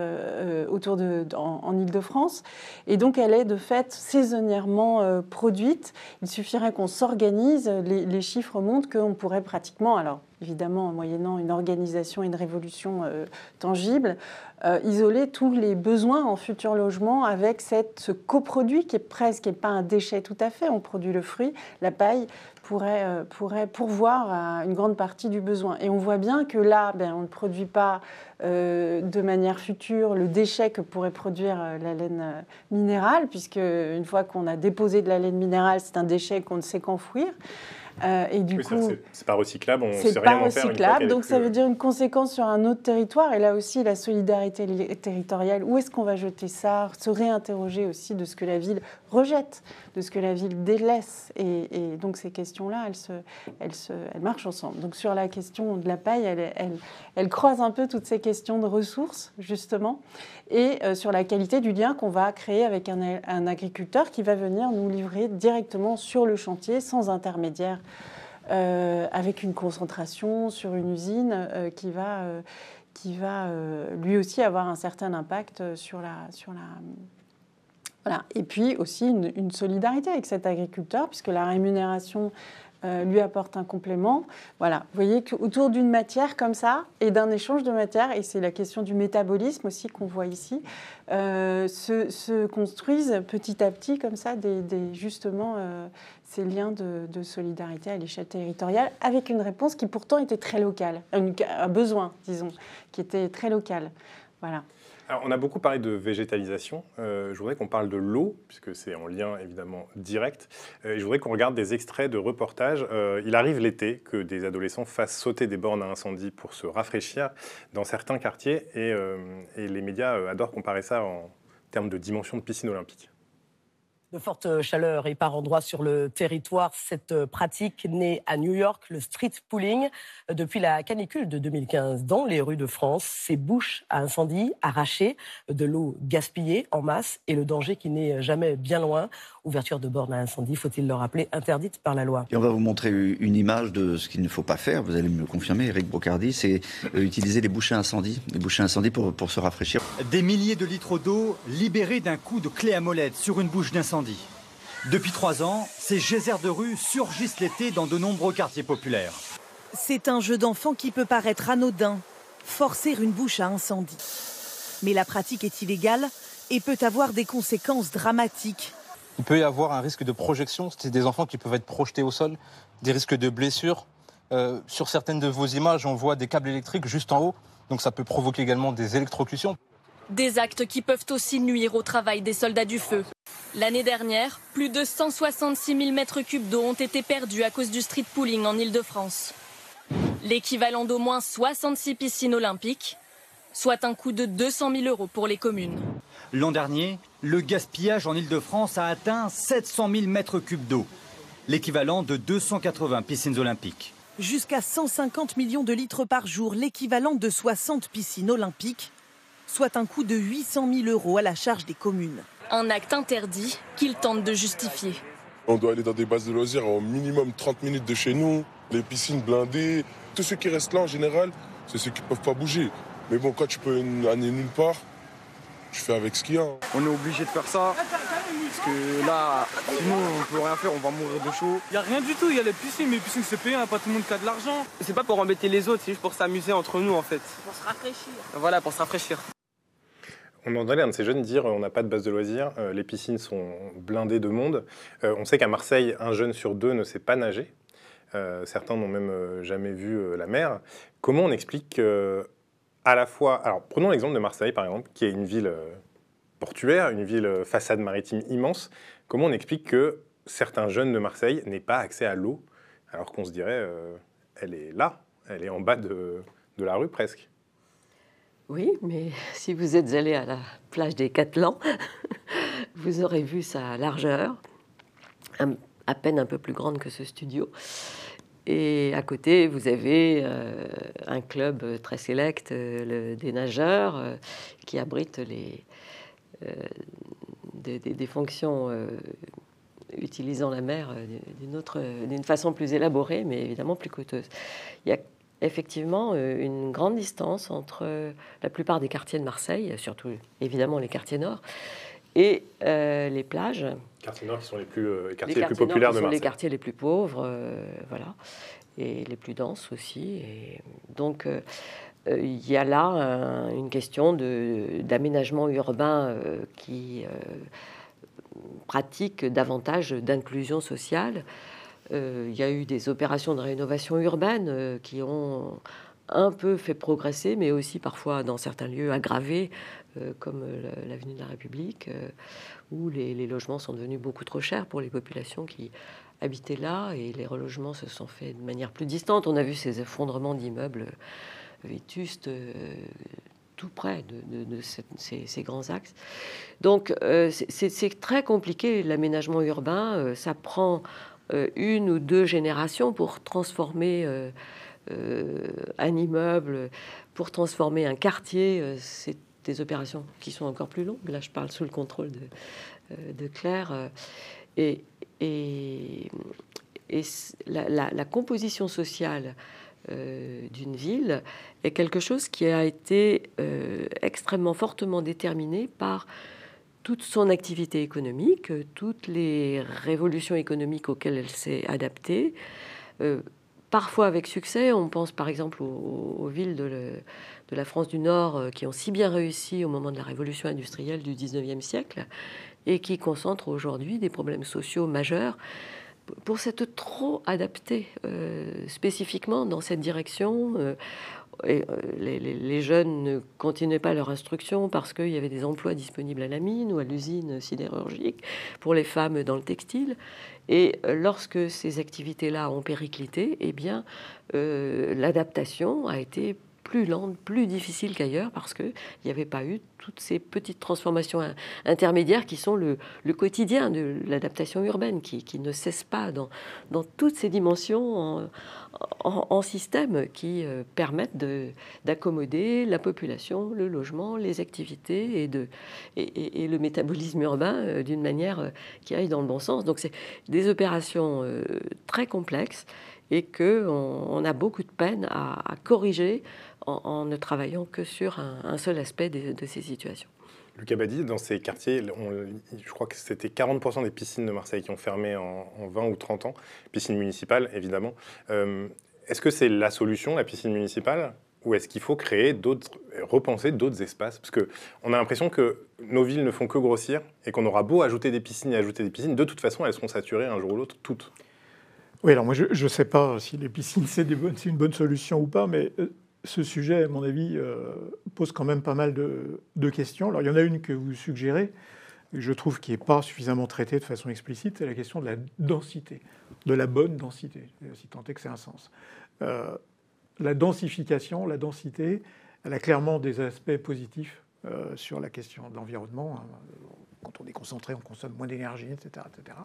autour de, en, Ile-de-France. Et donc, elle est de fait saisonnièrement produite. Il suffirait qu'on s'organise. Les, les, chiffres montrent qu'on pourrait pratiquement, alors évidemment en moyennant une organisation et une révolution tangible, euh, isoler tous les besoins en futur logement avec ce coproduit qui est presque, qui n'est pas un déchet tout à fait, on produit le fruit, la paille pourrait, euh, pourrait pourvoir à une grande partie du besoin. Et on voit bien que là, ben, on ne produit pas euh, de manière future le déchet que pourrait produire la laine minérale, puisque une fois qu'on a déposé de la laine minérale, c'est un déchet qu'on ne sait qu'enfouir. Euh, et du coup, c'est pas recyclable, on sait rien en faire. donc ça veut dire une conséquence sur un autre territoire. Et là aussi, la solidarité territoriale. Où est-ce qu'on va jeter ça Se réinterroger aussi de ce que la ville rejette, de ce que la ville délaisse. Et, donc ces questions-là, elles, se, elles, se, elles marchent ensemble. Donc sur la question de la paille, elle, elle, elle croise un peu toutes ces questions de ressources, justement, et euh, sur la qualité du lien qu'on va créer avec un, un agriculteur qui va venir nous livrer directement sur le chantier, sans intermédiaire. Euh, avec une concentration sur une usine euh, qui va, qui va lui aussi avoir un certain impact sur la, sur la, Et puis aussi une, solidarité avec cet agriculteur, puisque la rémunération euh, lui apporte un complément. Voilà, vous voyez qu'autour d'une matière comme ça et d'un échange de matière, et c'est la question du métabolisme aussi qu'on voit ici, euh, se, construisent petit à petit comme ça des, justement euh, ces liens de, solidarité à l'échelle territoriale avec une réponse qui pourtant était très locale, un besoin, disons, qui était très local. Voilà on a beaucoup parlé de végétalisation. Euh, je voudrais qu'on parle de l'eau, puisque c'est en lien évidemment direct. Euh, je voudrais qu'on regarde des extraits de reportages. Euh, il arrive l'été que des adolescents fassent sauter des bornes à incendie pour se rafraîchir dans certains quartiers, et, et les médias adorent comparer ça en termes de dimension de piscine olympique de forte chaleur et par endroits sur le territoire. Cette pratique née à New York, le street pooling, depuis la canicule de 2015 dans les rues de France. Ces bouches à incendie arrachées, de l'eau gaspillée en masse et le danger qui n'est jamais bien loin. Ouverture de bornes à incendie, faut-il le rappeler, interdite par la loi. Et on va vous montrer une image de ce qu'il ne faut pas faire, vous allez me le confirmer, Eric Brocardi, c'est euh, utiliser les bouches à incendie, les bouches à incendie pour, pour se rafraîchir. Des milliers de litres d'eau libérés d'un coup de clé à molette sur une bouche d'incendie depuis trois ans, ces geysers de rue surgissent l'été dans de nombreux quartiers populaires. C'est un jeu d'enfant qui peut paraître anodin, forcer une bouche à incendie. Mais la pratique est illégale et peut avoir des conséquences dramatiques. Il peut y avoir un risque de projection, c'est des enfants qui peuvent être projetés au sol, des risques de blessures. Euh, sur certaines de vos images, on voit des câbles électriques juste en haut, donc ça peut provoquer également des électrocutions. Des actes qui peuvent aussi nuire au travail des soldats du feu. L'année dernière, plus de 166 000 mètres cubes d'eau ont été perdus à cause du street pooling en Ile-de-France. L'équivalent d'au moins 66 piscines olympiques, soit un coût de 200 000 euros pour les communes. L'an dernier, le gaspillage en Ile-de-France a atteint 700 000 mètres cubes d'eau, l'équivalent de 280 piscines olympiques. Jusqu'à 150 millions de litres par jour, l'équivalent de 60 piscines olympiques soit un coût de 800 000 euros à la charge des communes. Un acte interdit qu'ils tentent de justifier. On doit aller dans des bases de loisirs au minimum 30 minutes de chez nous, les piscines blindées. Tous ceux qui restent là en général, c'est ceux qui ne peuvent pas bouger. Mais bon, quand tu peux aller nulle part, je fais avec ce qu'il y a. Hein. On est obligé de faire ça. Parce que là, sinon on peut rien faire, on va mourir de chaud. Il n'y a rien du tout, il y a les piscines, mais les piscines c'est payant, pas tout le monde qui a de l'argent. C'est pas pour embêter les autres, c'est juste pour s'amuser entre nous en fait. Pour se rafraîchir. Voilà, pour se rafraîchir. On entendait un de ces jeunes dire on n'a pas de base de loisirs, euh, les piscines sont blindées de monde. Euh, on sait qu'à Marseille, un jeune sur deux ne sait pas nager. Euh, certains n'ont même jamais vu euh, la mer. Comment on explique que, à la fois. Alors, prenons l'exemple de Marseille, par exemple, qui est une ville euh, portuaire, une ville euh, façade maritime immense. Comment on explique que certains jeunes de Marseille n'aient pas accès à l'eau, alors qu'on se dirait, euh, elle est là, elle est en bas de, de la rue presque? Oui, mais si vous êtes allé à la plage des Catalans, vous aurez vu sa largeur, à peine un peu plus grande que ce studio. Et à côté, vous avez euh, un club très sélect, euh, des nageurs, euh, qui abrite des, fonctions utilisant la mer d'une façon plus élaborée, mais évidemment plus coûteuse. Il y a effectivement une grande distance entre la plupart des quartiers de Marseille, surtout évidemment les quartiers nord, et euh, les plages. Quartiers nord qui sont les, plus, euh, les quartiers Les les plus quartiers populaires de sont Marseille. les quartiers les plus pauvres, euh, voilà, et les plus denses aussi. Et donc, euh, il y a là un- une question d'aménagement urbain qui pratique davantage d'inclusion sociale. Il y a eu des opérations de rénovation urbaine qui ont un peu fait progresser, mais aussi parfois dans certains lieux aggravé, euh, comme euh, l'avenue de la République, euh, où les, logements sont devenus beaucoup trop chers pour les populations qui habitaient là, et les relogements se sont faits de manière plus distante. On a vu ces effondrements d'immeubles vétustes euh, tout près de, ces, grands axes. Donc euh, c'est- très compliqué l'aménagement urbain. euh, ça prend euh, une ou deux générations pour transformer euh, euh, un immeuble, pour transformer un quartier. euh, des opérations qui sont encore plus longues. Là, je parle sous le contrôle de, euh, Claire. euh, et la, composition sociale euh, d'une ville est quelque chose qui a été extrêmement fortement déterminé par toute son activité économique, toutes les révolutions économiques auxquelles elle s'est adaptée, parfois avec succès. On pense par exemple aux, villes de, de la France du Nord euh, qui ont si bien réussi au moment de la révolution industrielle du 19e siècle et qui concentrent aujourd'hui des problèmes sociaux majeurs pour s'être trop adapté euh, spécifiquement dans cette direction. euh, et, les, jeunes ne continuaient pas leur instruction parce qu'il y avait des emplois disponibles à la mine ou à l'usine sidérurgique, pour les femmes dans le textile. Et lorsque ces activités-là ont périclité, eh bien, l'adaptation a été plus lente, plus difficile qu'ailleurs parce qu'il n'y avait pas eu toutes ces petites transformations in- intermédiaires qui sont le, quotidien de l'adaptation urbaine, qui, ne cesse pas dans, toutes ces dimensions en, en- système qui euh, permettent de- d'accommoder la population, le logement, les activités et, le métabolisme urbain euh, d'une manière euh, qui aille dans le bon sens. Donc c'est des opérations très complexes et que on, a beaucoup de peine à corriger en, en ne travaillant que sur un, un seul aspect de, de ces situations. Lucas Badi, dans ces quartiers, on- je crois que c'était 40% des piscines de Marseille qui ont fermé en, en 20 ou 30 ans, piscines municipales évidemment. Euh, est-ce que c'est la solution, la piscine municipale ou est-ce qu'il faut créer d'autres, repenser d'autres espaces? Parce qu'on a l'impression que nos villes ne font que grossir et qu'on aura beau ajouter des piscines et ajouter des piscines, de toute façon elles seront saturées un jour ou l'autre, toutes. Oui, alors moi, je ne sais pas si les piscines, c'est des bonnes- c'est une bonne solution ou pas, mais euh, ce sujet, à mon avis, euh, pose quand même pas mal de, questions. Alors, il y en a une que vous suggérez, et je trouve qui n'est pas suffisamment traitée de façon explicite, c'est la question de la densité, de la bonne densité, si tant est que c'est un sens. Euh, la densification, la densité, elle a clairement des aspects positifs euh, sur la question de l'environnement. hein. Quand on est concentré, on consomme moins d'énergie, etc., etc.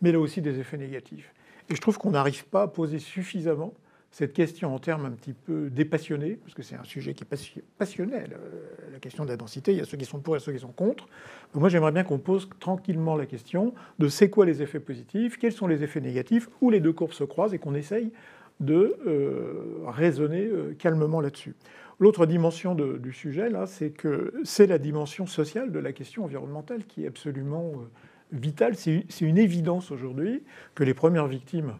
Mais elle a aussi des effets négatifs. Et je trouve qu'on n'arrive pas à poser suffisamment cette question en termes un petit peu dépassionnés, parce que c'est un sujet qui est passi- passionnel, euh, la question de la densité. Il y a ceux qui sont pour et ceux qui sont contre. Moi, j'aimerais bien qu'on pose tranquillement la question de c'est quoi les effets positifs, quels sont les effets négatifs, où les deux courbes se croisent et qu'on essaye de euh, raisonner euh, calmement là-dessus. L'autre dimension du sujet, là, c'est que c'est la dimension sociale de la question environnementale qui est absolument vitale. C'est une évidence aujourd'hui que les premières victimes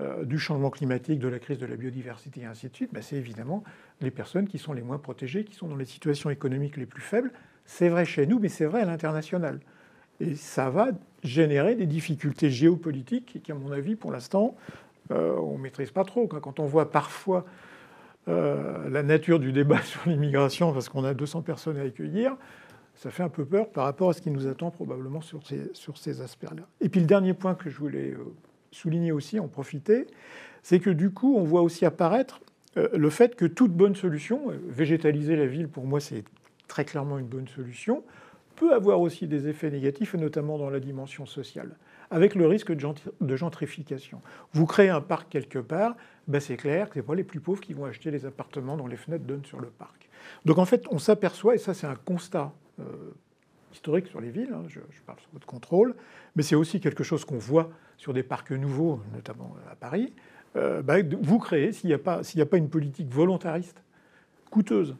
euh, du changement climatique, de la crise de la biodiversité et ainsi de suite, ben, c'est évidemment les personnes qui sont les moins protégées, qui sont dans les situations économiques les plus faibles. C'est vrai chez nous, mais c'est vrai à l'international. Et ça va générer des difficultés géopolitiques qui, à mon avis, pour l'instant, euh, on ne maîtrise pas trop. Quand on voit parfois euh, la nature du débat sur l'immigration, parce qu'on a 200 personnes à accueillir, ça fait un peu peur par rapport à ce qui nous attend probablement sur ces, aspects-là. Et puis le dernier point que je voulais souligner aussi, en profiter, c'est que du coup, on voit aussi apparaître le fait que toute bonne solution, végétaliser la ville, pour moi, c'est très clairement une bonne solution, peut avoir aussi des effets négatifs, notamment dans la dimension sociale, avec le risque de gentrification. Vous créez un parc quelque part, ben c'est clair que ce pas les plus pauvres qui vont acheter les appartements dont les fenêtres donnent sur le parc. Donc en fait, on s'aperçoit, et ça c'est un constat euh, historique sur les villes, hein, je, parle sous votre contrôle, mais c'est aussi quelque chose qu'on voit sur des parcs nouveaux, notamment à Paris, euh, ben, vous créez, s'il n'y a, a, pas une politique volontariste, coûteuse,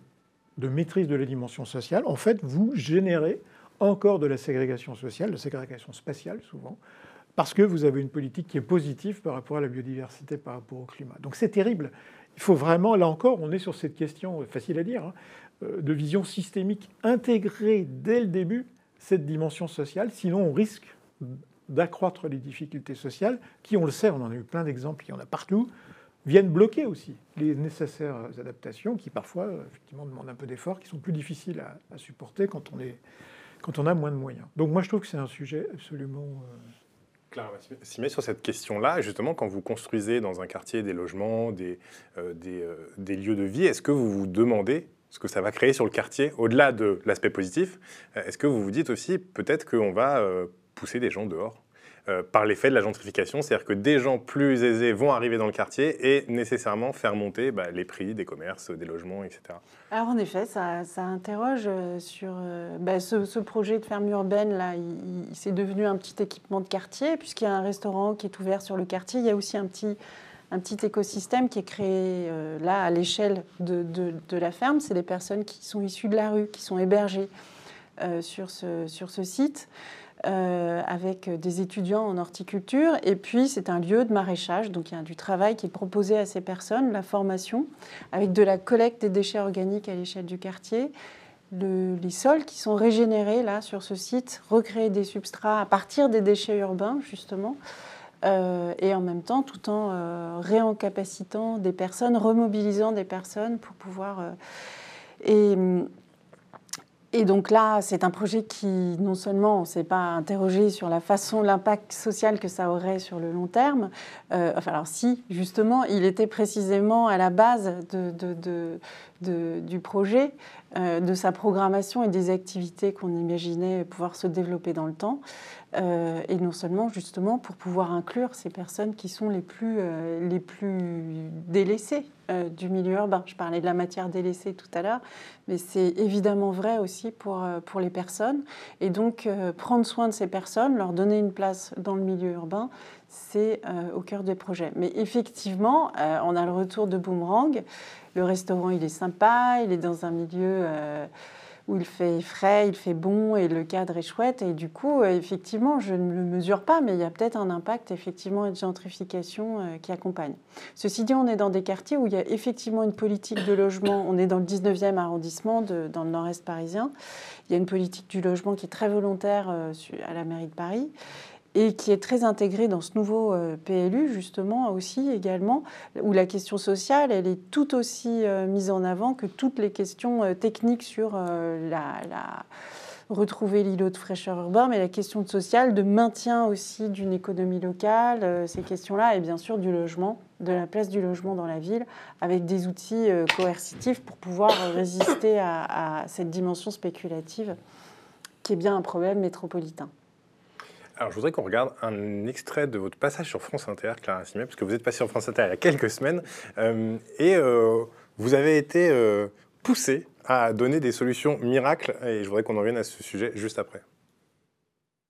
de maîtrise de la dimension sociale, en fait, vous générez encore de la ségrégation sociale, de la ségrégation spatiale souvent, parce que vous avez une politique qui est positive par rapport à la biodiversité, par rapport au climat. Donc c'est terrible. Il faut vraiment, là encore, on est sur cette question, facile à dire, hein, euh, de vision systémique, intégrer dès le début cette dimension sociale, sinon on risque d'accroître les difficultés sociales, qui, on le sait, on en a eu plein d'exemples, il y en a partout, viennent bloquer aussi les nécessaires adaptations qui parfois effectivement demandent un peu d'effort, qui sont plus difficiles à, supporter quand on, est, quand on a moins de moyens. Donc moi je trouve que c'est un sujet absolument... Euh... Clara met sur cette question-là, justement, quand vous construisez dans un quartier des logements, euh, des, euh, des, lieux de vie, est-ce que vous vous demandez ce que ça va créer sur le quartier, au-delà de l'aspect positif Est-ce que vous vous dites aussi peut-être qu'on va euh, pousser des gens dehors euh, par l'effet de la gentrification, c'est-à-dire que des gens plus aisés vont arriver dans le quartier et nécessairement faire monter bah, les prix des commerces, des logements, etc. Alors en effet, ça, interroge euh, sur euh, bah, ce, projet de ferme urbaine, là, il, s'est devenu un petit équipement de quartier, puisqu'il y a un restaurant qui est ouvert sur le quartier, il y a aussi un petit un petit écosystème qui est créé là à l'échelle de, de, la ferme. C'est les personnes qui sont issues de la rue, qui sont hébergées sur, ce, sur ce site. Euh, avec des étudiants en horticulture. Et puis, c'est un lieu de maraîchage. Donc, il y a du travail qui est proposé à ces personnes, la formation, avec de la collecte des déchets organiques à l'échelle du quartier. les sols qui sont régénérés là sur ce site, recréer des substrats à partir des déchets urbains, justement. Euh, et en même temps, tout en euh, réencapacitant des personnes, remobilisant des personnes pour pouvoir. et hum, et donc là, c'est un projet qui, non seulement on ne s'est pas interrogé sur la façon, l'impact social que ça aurait sur le long terme, euh, enfin alors si, justement, il était précisément à la base du projet, euh, de sa programmation et des activités qu'on imaginait pouvoir se développer dans le temps. Euh, et non seulement justement pour pouvoir inclure ces personnes qui sont les plus, euh, les plus délaissées du milieu urbain. Je parlais de la matière délaissée tout à l'heure, mais c'est évidemment vrai aussi pour, pour les personnes. Et donc prendre soin de ces personnes, leur donner une place dans le milieu urbain, c'est au cœur des projets. Mais effectivement, on a le retour de Boomerang. Le restaurant, il est sympa, il est dans un milieu euh, où il fait frais, il fait bon et le cadre est chouette. Et du coup, euh, effectivement, je ne le mesure pas, mais il y a peut-être un impact effectivement de gentrification euh, qui accompagne. Ceci dit, on est dans des quartiers où il y a effectivement une politique de logement. On est dans le 19e arrondissement, dans le nord-est parisien. Il y a une politique du logement qui est très volontaire à la mairie de Paris et qui est très intégré dans ce nouveau euh, PLU, justement, aussi également, où la question sociale, elle est tout aussi euh, mise en avant que toutes les questions euh, techniques sur la, retrouver l'îlot de fraîcheur urbain, mais la question sociale, de maintien aussi d'une économie locale, ces questions-là, et bien sûr du logement, de la place du logement dans la ville, avec des outils coercitifs pour pouvoir résister à cette dimension spéculative qui est bien un problème métropolitain. Alors, je voudrais qu'on regarde un extrait de votre passage sur France Inter, Clara Simet, parce que vous êtes passé sur France Inter il y a quelques semaines, euh, et euh, vous avez été euh, poussé à donner des solutions miracles, et je voudrais qu'on en vienne à ce sujet juste après.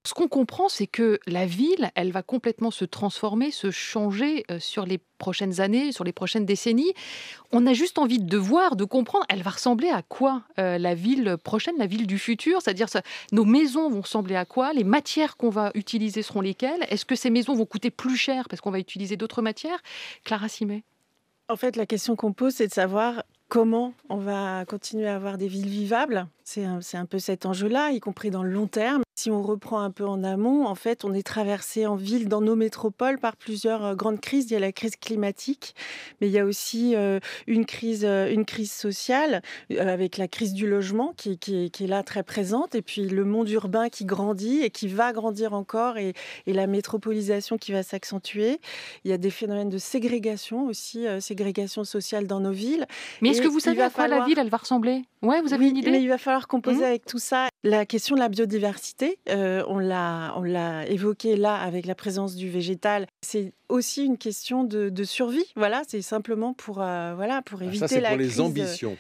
Ce qu'on comprend, c'est que la ville, elle va complètement se transformer, se changer euh, sur les prochaines années, sur les prochaines décennies. On a juste envie de voir, de comprendre, elle va ressembler à quoi euh, la ville prochaine, la ville du futur? C'est-à-dire, nos maisons vont ressembler à quoi? Les matières qu'on va utiliser seront lesquelles? Est-ce que ces maisons vont coûter plus cher parce qu'on va utiliser d'autres matières? Clara Simet En fait, la question qu'on pose, c'est de savoir comment on va continuer à avoir des villes vivables. C'est un, un, peu cet enjeu-là, y compris dans le long terme. Si on reprend un peu en amont, en fait, on est traversé en ville, dans nos métropoles, par plusieurs euh, grandes crises. Il y a la crise climatique, mais il y a aussi euh, une, crise, euh, une crise sociale, avec la crise du logement qui, qui, qui, est là très présente, et puis le monde urbain qui grandit et qui va grandir encore, et, et la métropolisation qui va s'accentuer. Il y a des phénomènes de ségrégation aussi, ségrégation sociale dans nos villes. Mais est-ce que vous savez à quoi falloir... la ville, elle va ressembler? Ouais, vous avez oui, une idée? mais il va falloir composer mmh. avec tout ça. La question de la biodiversité, euh, on l'a évoqué là avec la présence du végétal. C'est aussi une question de, de survie. Voilà, c'est simplement pour, euh, voilà, pour éviter ah, ça, la pour crise. les ambitions.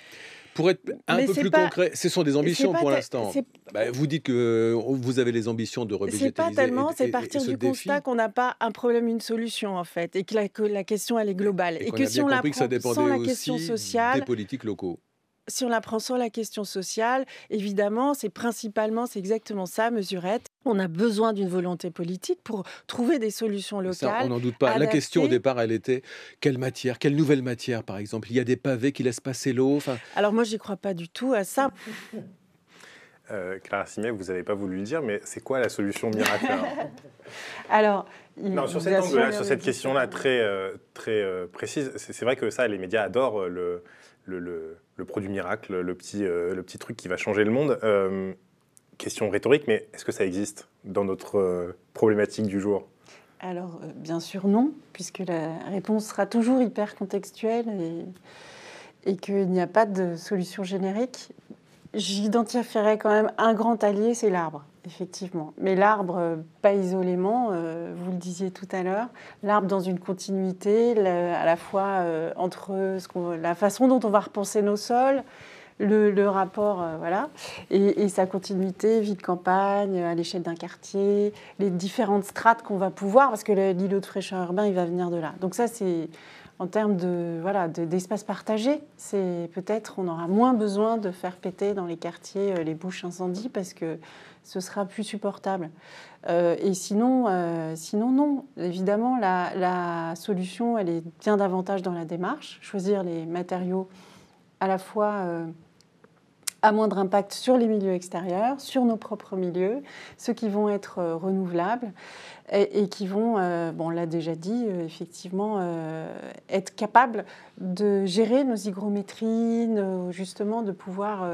Pour être un Mais peu c'est plus pas- concret, ce sont des ambitions pour ta- l'instant. c'est- Bah, vous dites que vous avez les ambitions de C'est revégétaliser. pas tellement, et- c'est et partir ce du défi. constat qu'on n'a pas un problème, une solution en fait, et que la, que la question elle est globale, Et et, que si on la compris que ça prend sans la aussi question des sociale, politiques locaux. Si on la prend sans la question sociale, évidemment, c'est principalement, c'est exactement ça, mesurette. On a besoin d'une volonté politique pour trouver des solutions Ça, locales. on n'en doute pas. La question au départ, elle était quelle matière, quelle nouvelle matière, par exemple? Il y a des pavés qui laissent passer l'eau. Alors moi, j'y crois pas du tout à ça. Euh, Clara Simet, vous n'avez pas voulu le dire, mais c'est quoi la solution miracle alors? Non, sur cet sur cette question-là très, euh, très euh, précise, c'est vrai que ça, les médias adorent le, le, le- le produit miracle, le petit, euh, le petit truc qui va changer le monde. Euh, question rhétorique, mais est-ce que ça existe dans notre euh, problématique du jour? Alors, bien sûr, non, puisque la réponse sera toujours hyper contextuelle et qu'il n'y a pas de solution générique. J'identifierais quand même un grand allié, c'est l'arbre, effectivement. Mais l'arbre, euh, pas isolément, euh, vous le disiez tout à l'heure, l'arbre dans une continuité, à la fois euh, entre la façon dont on va repenser nos sols, le, rapport, voilà, et, sa continuité, ville-campagne, à l'échelle d'un quartier, les différentes strates qu'on va pouvoir, parce que l'îlot de fraîcheur urbain, il va venir de là. Donc ça, c'est en termes de voilà de- d'espace partagé, c'est peut-être on aura moins besoin de faire péter dans les quartiers euh, les bouches incendies parce que ce sera plus supportable. Euh, et sinon, euh, sinon non. Évidemment, la, solution, elle est bien davantage dans la démarche. Choisir les matériaux à la fois à moindre impact sur les milieux extérieurs, sur nos propres milieux, ceux qui vont être euh, renouvelables et, qui vont, euh, bon, on l'a déjà dit, euh, effectivement, être capables de gérer nos hygrométries, justement de pouvoir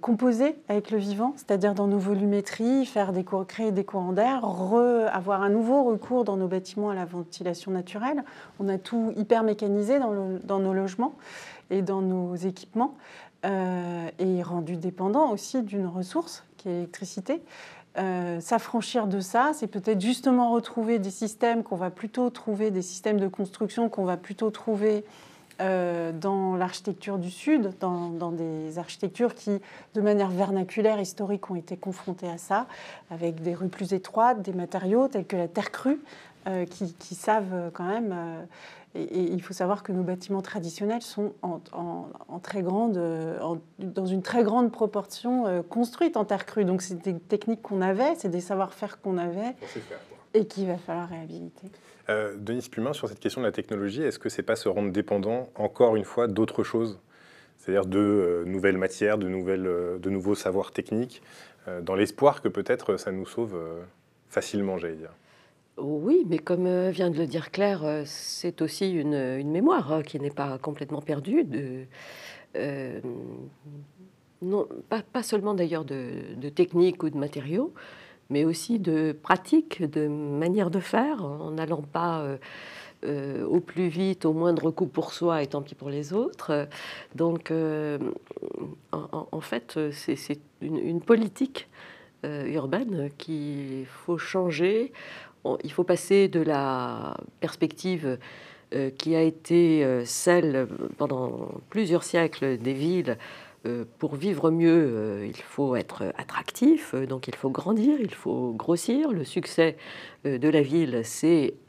composer avec le vivant, c'est-à-dire dans nos volumétries, faire des cours, créer des courants d'air, avoir un nouveau recours dans nos bâtiments à la ventilation naturelle. On a tout hyper mécanisé dans nos logements et dans nos équipements, euh, et rendu dépendant aussi d'une ressource qui est l'électricité. Euh, S'affranchir de ça, c'est peut-être justement retrouver des systèmes qu'on va plutôt trouver, des systèmes de construction qu'on va plutôt trouver euh, dans l'architecture du Sud, dans, des architectures qui, de manière vernaculaire, historique, ont été confrontées à ça, avec des rues plus étroites, des matériaux tels que la terre crue, qui, savent quand même. Et, et il faut savoir que nos bâtiments traditionnels sont en, en- en très grande, euh, en- dans une très grande proportion euh, construites en terre crue. Donc c'est des techniques qu'on avait, c'est des savoir-faire qu'on avait et qu'il va falloir réhabiliter. Euh, Denis Plumin, sur cette question de la technologie, est-ce que c'est pas se rendre dépendant, encore une fois, d'autres choses? C'est-à-dire de euh, nouvelles matières, de, nouvelles, euh, de nouveaux savoirs techniques, euh, dans l'espoir que peut-être ça nous sauve euh, facilement, j'allais dire. Oui, mais comme euh, vient de le dire Claire, euh, c'est aussi une, mémoire hein, qui n'est pas complètement perdue. Euh, non, pas, seulement d'ailleurs de, techniques ou de matériaux, mais aussi de pratiques, de manières de faire, en n'allant pas au plus vite, au moindre coût pour soi et tant pis pour les autres. Donc, en, fait, c'est une, une politique urbaine qu'il faut changer. Il faut passer de la perspective euh, qui a été euh, celle pendant plusieurs siècles des villes. euh, pour vivre mieux, il faut être attractif, donc il faut grandir, il faut grossir. Le succès de la ville,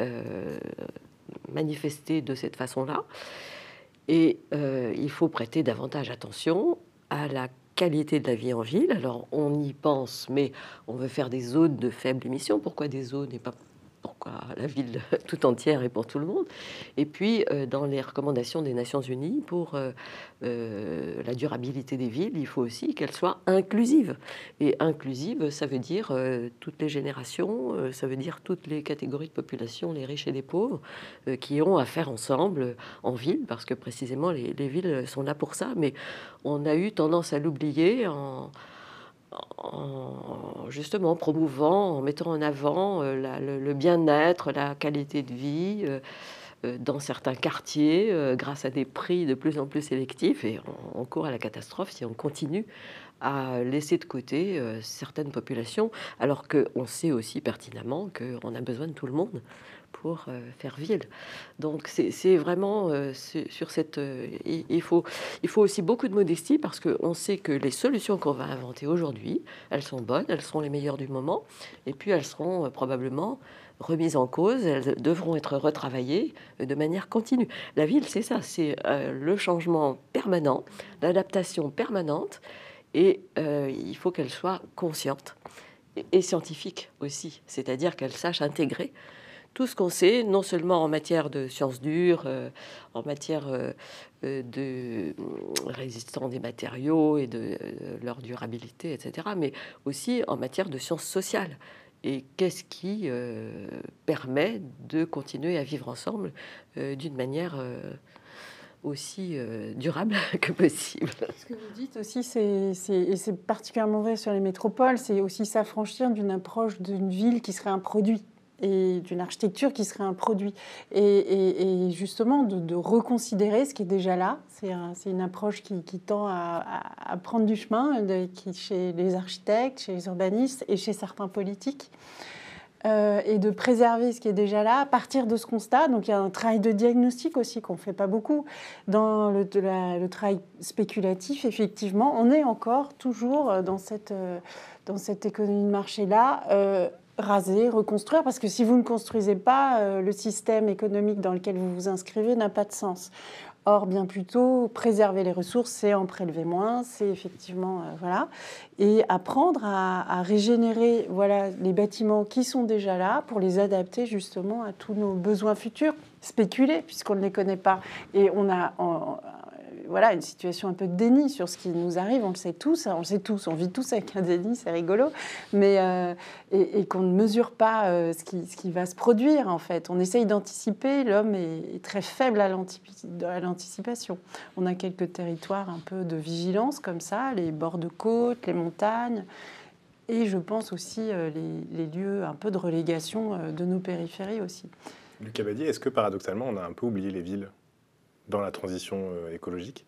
euh, manifesté de cette façon-là. Et il faut prêter davantage attention à la qualité de la vie en ville. Alors on y pense, mais on veut faire des zones de faible émission. Pourquoi des zones et pas pourquoi la ville tout entière et pour tout le monde. Et puis, euh, dans les recommandations des Nations Unies pour euh, euh, la durabilité des villes, il faut aussi qu'elles soient inclusives. Et inclusive, ça veut dire toutes les générations, ça veut dire toutes les catégories de population, les riches et les pauvres, qui ont à faire ensemble en ville, parce que précisément les, les villes sont là pour ça. Mais on a eu tendance à l'oublier en en justement promouvant, en mettant en avant euh, le, bien-être, la qualité de vie euh, euh, dans certains quartiers, grâce à des prix de plus en plus sélectifs. Et on, court à la catastrophe si on continue à laisser de côté certaines populations, alors qu'on sait aussi pertinemment qu'on a besoin de tout le monde euh, faire ville. Donc c'est vraiment euh, sur cette... Euh, il, faut, il faut aussi beaucoup de modestie parce qu'on sait que les solutions qu'on va inventer aujourd'hui, elles sont bonnes, elles seront les meilleures du moment, et puis elles seront probablement remises en cause, elles devront être retravaillées de manière continue. La ville, c'est ça, c'est le changement permanent, l'adaptation permanente, et il faut qu'elle soit consciente et scientifique aussi, c'est-à-dire qu'elle sache intégrer tout ce qu'on sait, non seulement en matière de sciences dures, euh, en matière euh, euh, de résistance des matériaux et de leur durabilité, etc., mais aussi en matière de sciences sociales. Et qu'est-ce qui permet de continuer à vivre ensemble d'une manière aussi durable que possible. Ce que vous dites aussi, et c'est particulièrement vrai sur les métropoles, c'est aussi s'affranchir d'une approche d'une ville qui serait un produit et d'une architecture qui serait un produit. Et, justement, de, reconsidérer ce qui est déjà là. C'est une approche qui, tend à, prendre du chemin qui, chez les architectes, chez les urbanistes et chez certains politiques. Euh, et de préserver ce qui est déjà là à partir de ce constat. Donc il y a un travail de diagnostic aussi qu'on ne fait pas beaucoup. Dans le, travail spéculatif, effectivement, on est encore toujours dans cette, euh, dans cette économie de marché-là. Euh, raser, reconstruire, parce que si vous ne construisez pas, euh, le système économique dans lequel vous vous inscrivez n'a pas de sens. Or, bien plutôt, préserver les ressources, c'est en prélever moins, c'est effectivement, euh, voilà, et apprendre à, régénérer, voilà, les bâtiments qui sont déjà là pour les adapter justement à tous nos besoins futurs, spéculer puisqu'on ne les connaît pas. Et on a, voilà, une situation un peu de déni sur ce qui nous arrive. On le sait tous, on le sait tous, on vit tous avec un déni, c'est rigolo, mais euh, et, qu'on ne mesure pas euh, ce, qui, va se produire en fait. On essaye d'anticiper. L'homme est, très faible à l'anticipation. On a quelques territoires un peu de vigilance comme ça, les bords de côte, les montagnes. Et je pense aussi euh, les, les, lieux un peu de relégation de nos périphéries aussi. Lucas Badier, est-ce que paradoxalement on a un peu oublié les villes? Dans la transition euh, écologique,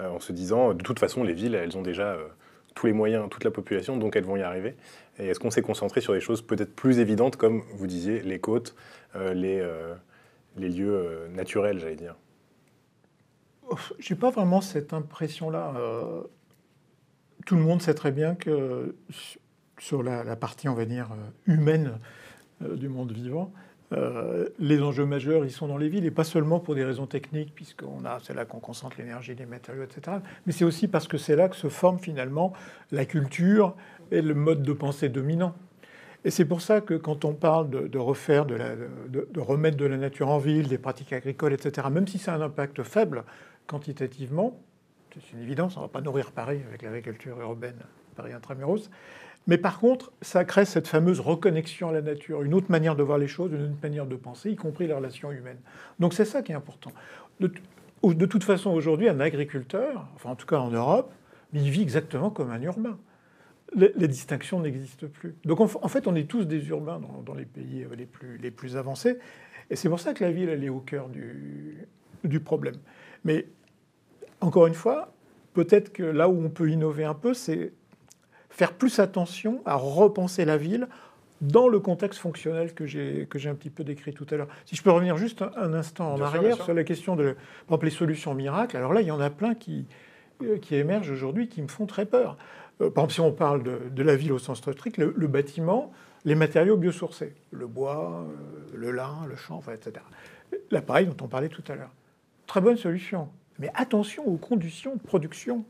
euh, en se disant, de toute façon, les villes, elles ont déjà euh, tous les moyens, toute la population, donc elles vont y arriver. Et est-ce qu'on s'est concentré sur des choses peut-être plus évidentes, comme vous disiez, les côtes, les, lieux naturels, j'allais dire? Je n'ai pas vraiment cette impression-là. tout le monde sait très bien que sur la, la partie, on va dire, humaine du monde vivant, euh, les enjeux majeurs, ils sont dans les villes, et pas seulement pour des raisons techniques, puisqu'on a, c'est là qu'on concentre l'énergie, les matériaux, etc. Mais c'est aussi parce que c'est là que se forme finalement la culture et le mode de pensée dominant. Et c'est pour ça que quand on parle de, refaire, de, de, remettre de la nature en ville, des pratiques agricoles, etc., même si c'est un impact faible quantitativement, c'est une évidence, on ne va pas nourrir Paris avec l'agriculture urbaine, Paris intramuros, mais par contre, ça crée cette fameuse reconnexion à la nature, une autre manière de voir les choses, une autre manière de penser, y compris les relations humaines. Donc c'est ça qui est important. De, toute façon, aujourd'hui, un agriculteur, enfin en tout cas en Europe, il vit exactement comme un urbain. Les, distinctions n'existent plus. Donc en fait, on est tous des urbains dans, les pays les plus, les plus avancés. Et c'est pour ça que la ville, elle est au cœur du, du problème. Mais encore une fois, peut-être que là où on peut innover un peu, c'est faire plus attention à repenser la ville dans le contexte fonctionnel que j'ai que j'ai un petit peu décrit tout à l'heure. Si je peux revenir juste un, instant en arrière sur la question de par exemple, les solutions miracles, alors là il y en a plein qui euh, qui émergent aujourd'hui qui me font très peur. Euh, par exemple, si on parle de, la ville au sens strict, le, le, bâtiment, les matériaux biosourcés, le bois, euh, le lin, le chanvre, etc. L'appareil dont on parlait tout à l'heure. Très bonne solution. Mais attention aux conditions de production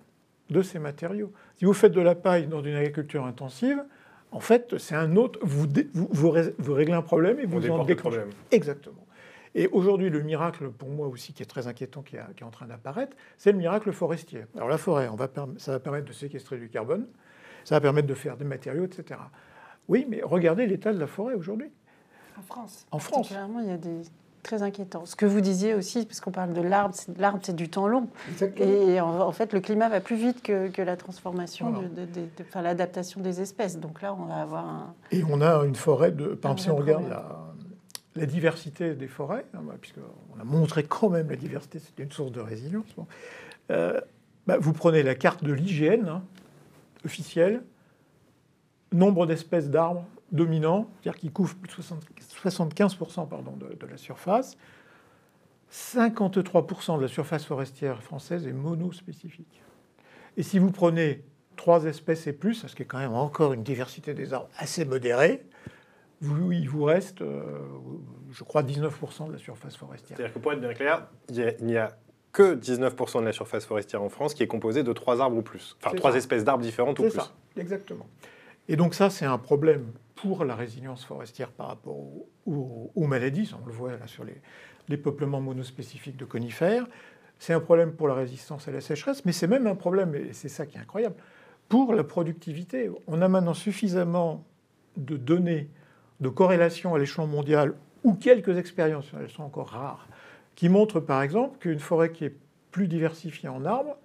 de ces matériaux. Si vous faites de la paille dans une agriculture intensive, En fait, c'est un autre. Vous, vous, vous, réglez un problème et vous en déclenchez. Exactement. Et aujourd'hui, le miracle, pour moi aussi, qui est très inquiétant, qui, est en train d'apparaître, c'est le miracle forestier. Alors la forêt, on va, ça va permettre de séquestrer du carbone, ça va permettre de faire des matériaux, etc. Oui, mais regardez l'état de la forêt aujourd'hui. En France. En France. il y a des très inquiétants. Ce que vous disiez aussi, puisqu'on parle de l'arbre, l'arbre c'est du temps long. Et en, fait, le climat va plus vite que, la transformation, de, enfin, l'adaptation des espèces. Donc là, on va avoir un. Et on a une forêt de. Par exemple, si on regarde la, la diversité des forêts, hein, bah, puisqu'on a montré quand même la diversité, c'est une source de résilience. Euh, bah, vous prenez la carte de l'hygiène hein, officielle, nombre d'espèces d'arbres dominants, c'est-à-dire qui couvrent plus de 75% pardon, de, de, la surface. 53% de la surface forestière française est monospécifique. Et si vous prenez trois espèces et plus, ce qui est quand même encore une diversité des arbres assez modérée, vous, il vous reste, euh, je crois, 19% de la surface forestière. C'est-à-dire que pour être bien clair, il n'y a, que 19% de la surface forestière en France qui est composée de trois arbres ou plus. Enfin, trois espèces d'arbres différentes ou plus. Ça, exactement. Et donc ça, c'est un problème pour la résilience forestière par rapport aux, maladies. On le voit là sur les, les peuplements monospécifiques de conifères. C'est un problème pour la résistance à la sécheresse, mais c'est même un problème, et c'est ça qui est incroyable, pour la productivité. On a maintenant suffisamment de données de corrélation à l'échelon mondial ou quelques expériences, elles sont encore rares, qui montrent par exemple qu'une forêt qui est plus diversifiée en arbres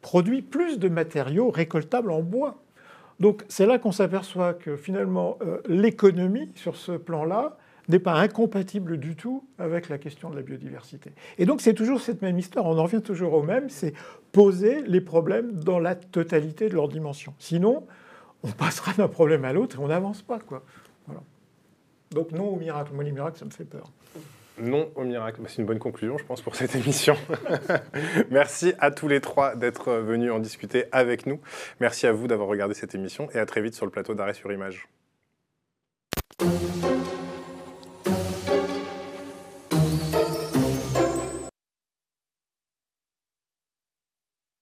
produit plus de matériaux récoltables en bois. Donc c'est là qu'on s'aperçoit que finalement euh, l'économie sur ce plan-là n'est pas incompatible du tout avec la question de la biodiversité. Et donc c'est toujours cette même histoire, on en revient toujours au même, c'est poser les problèmes dans la totalité de leur dimension. Sinon, on passera d'un problème à l'autre et on n'avance pas. quoi. Donc non au miracle. Moi, les miracles, ça me fait peur. Non au miracle. Bah, c'est une bonne conclusion, je pense, pour cette émission. Merci à tous les trois d'être venus en discuter avec nous. Merci à vous d'avoir regardé cette émission et à très vite sur le plateau d'arrêt sur image.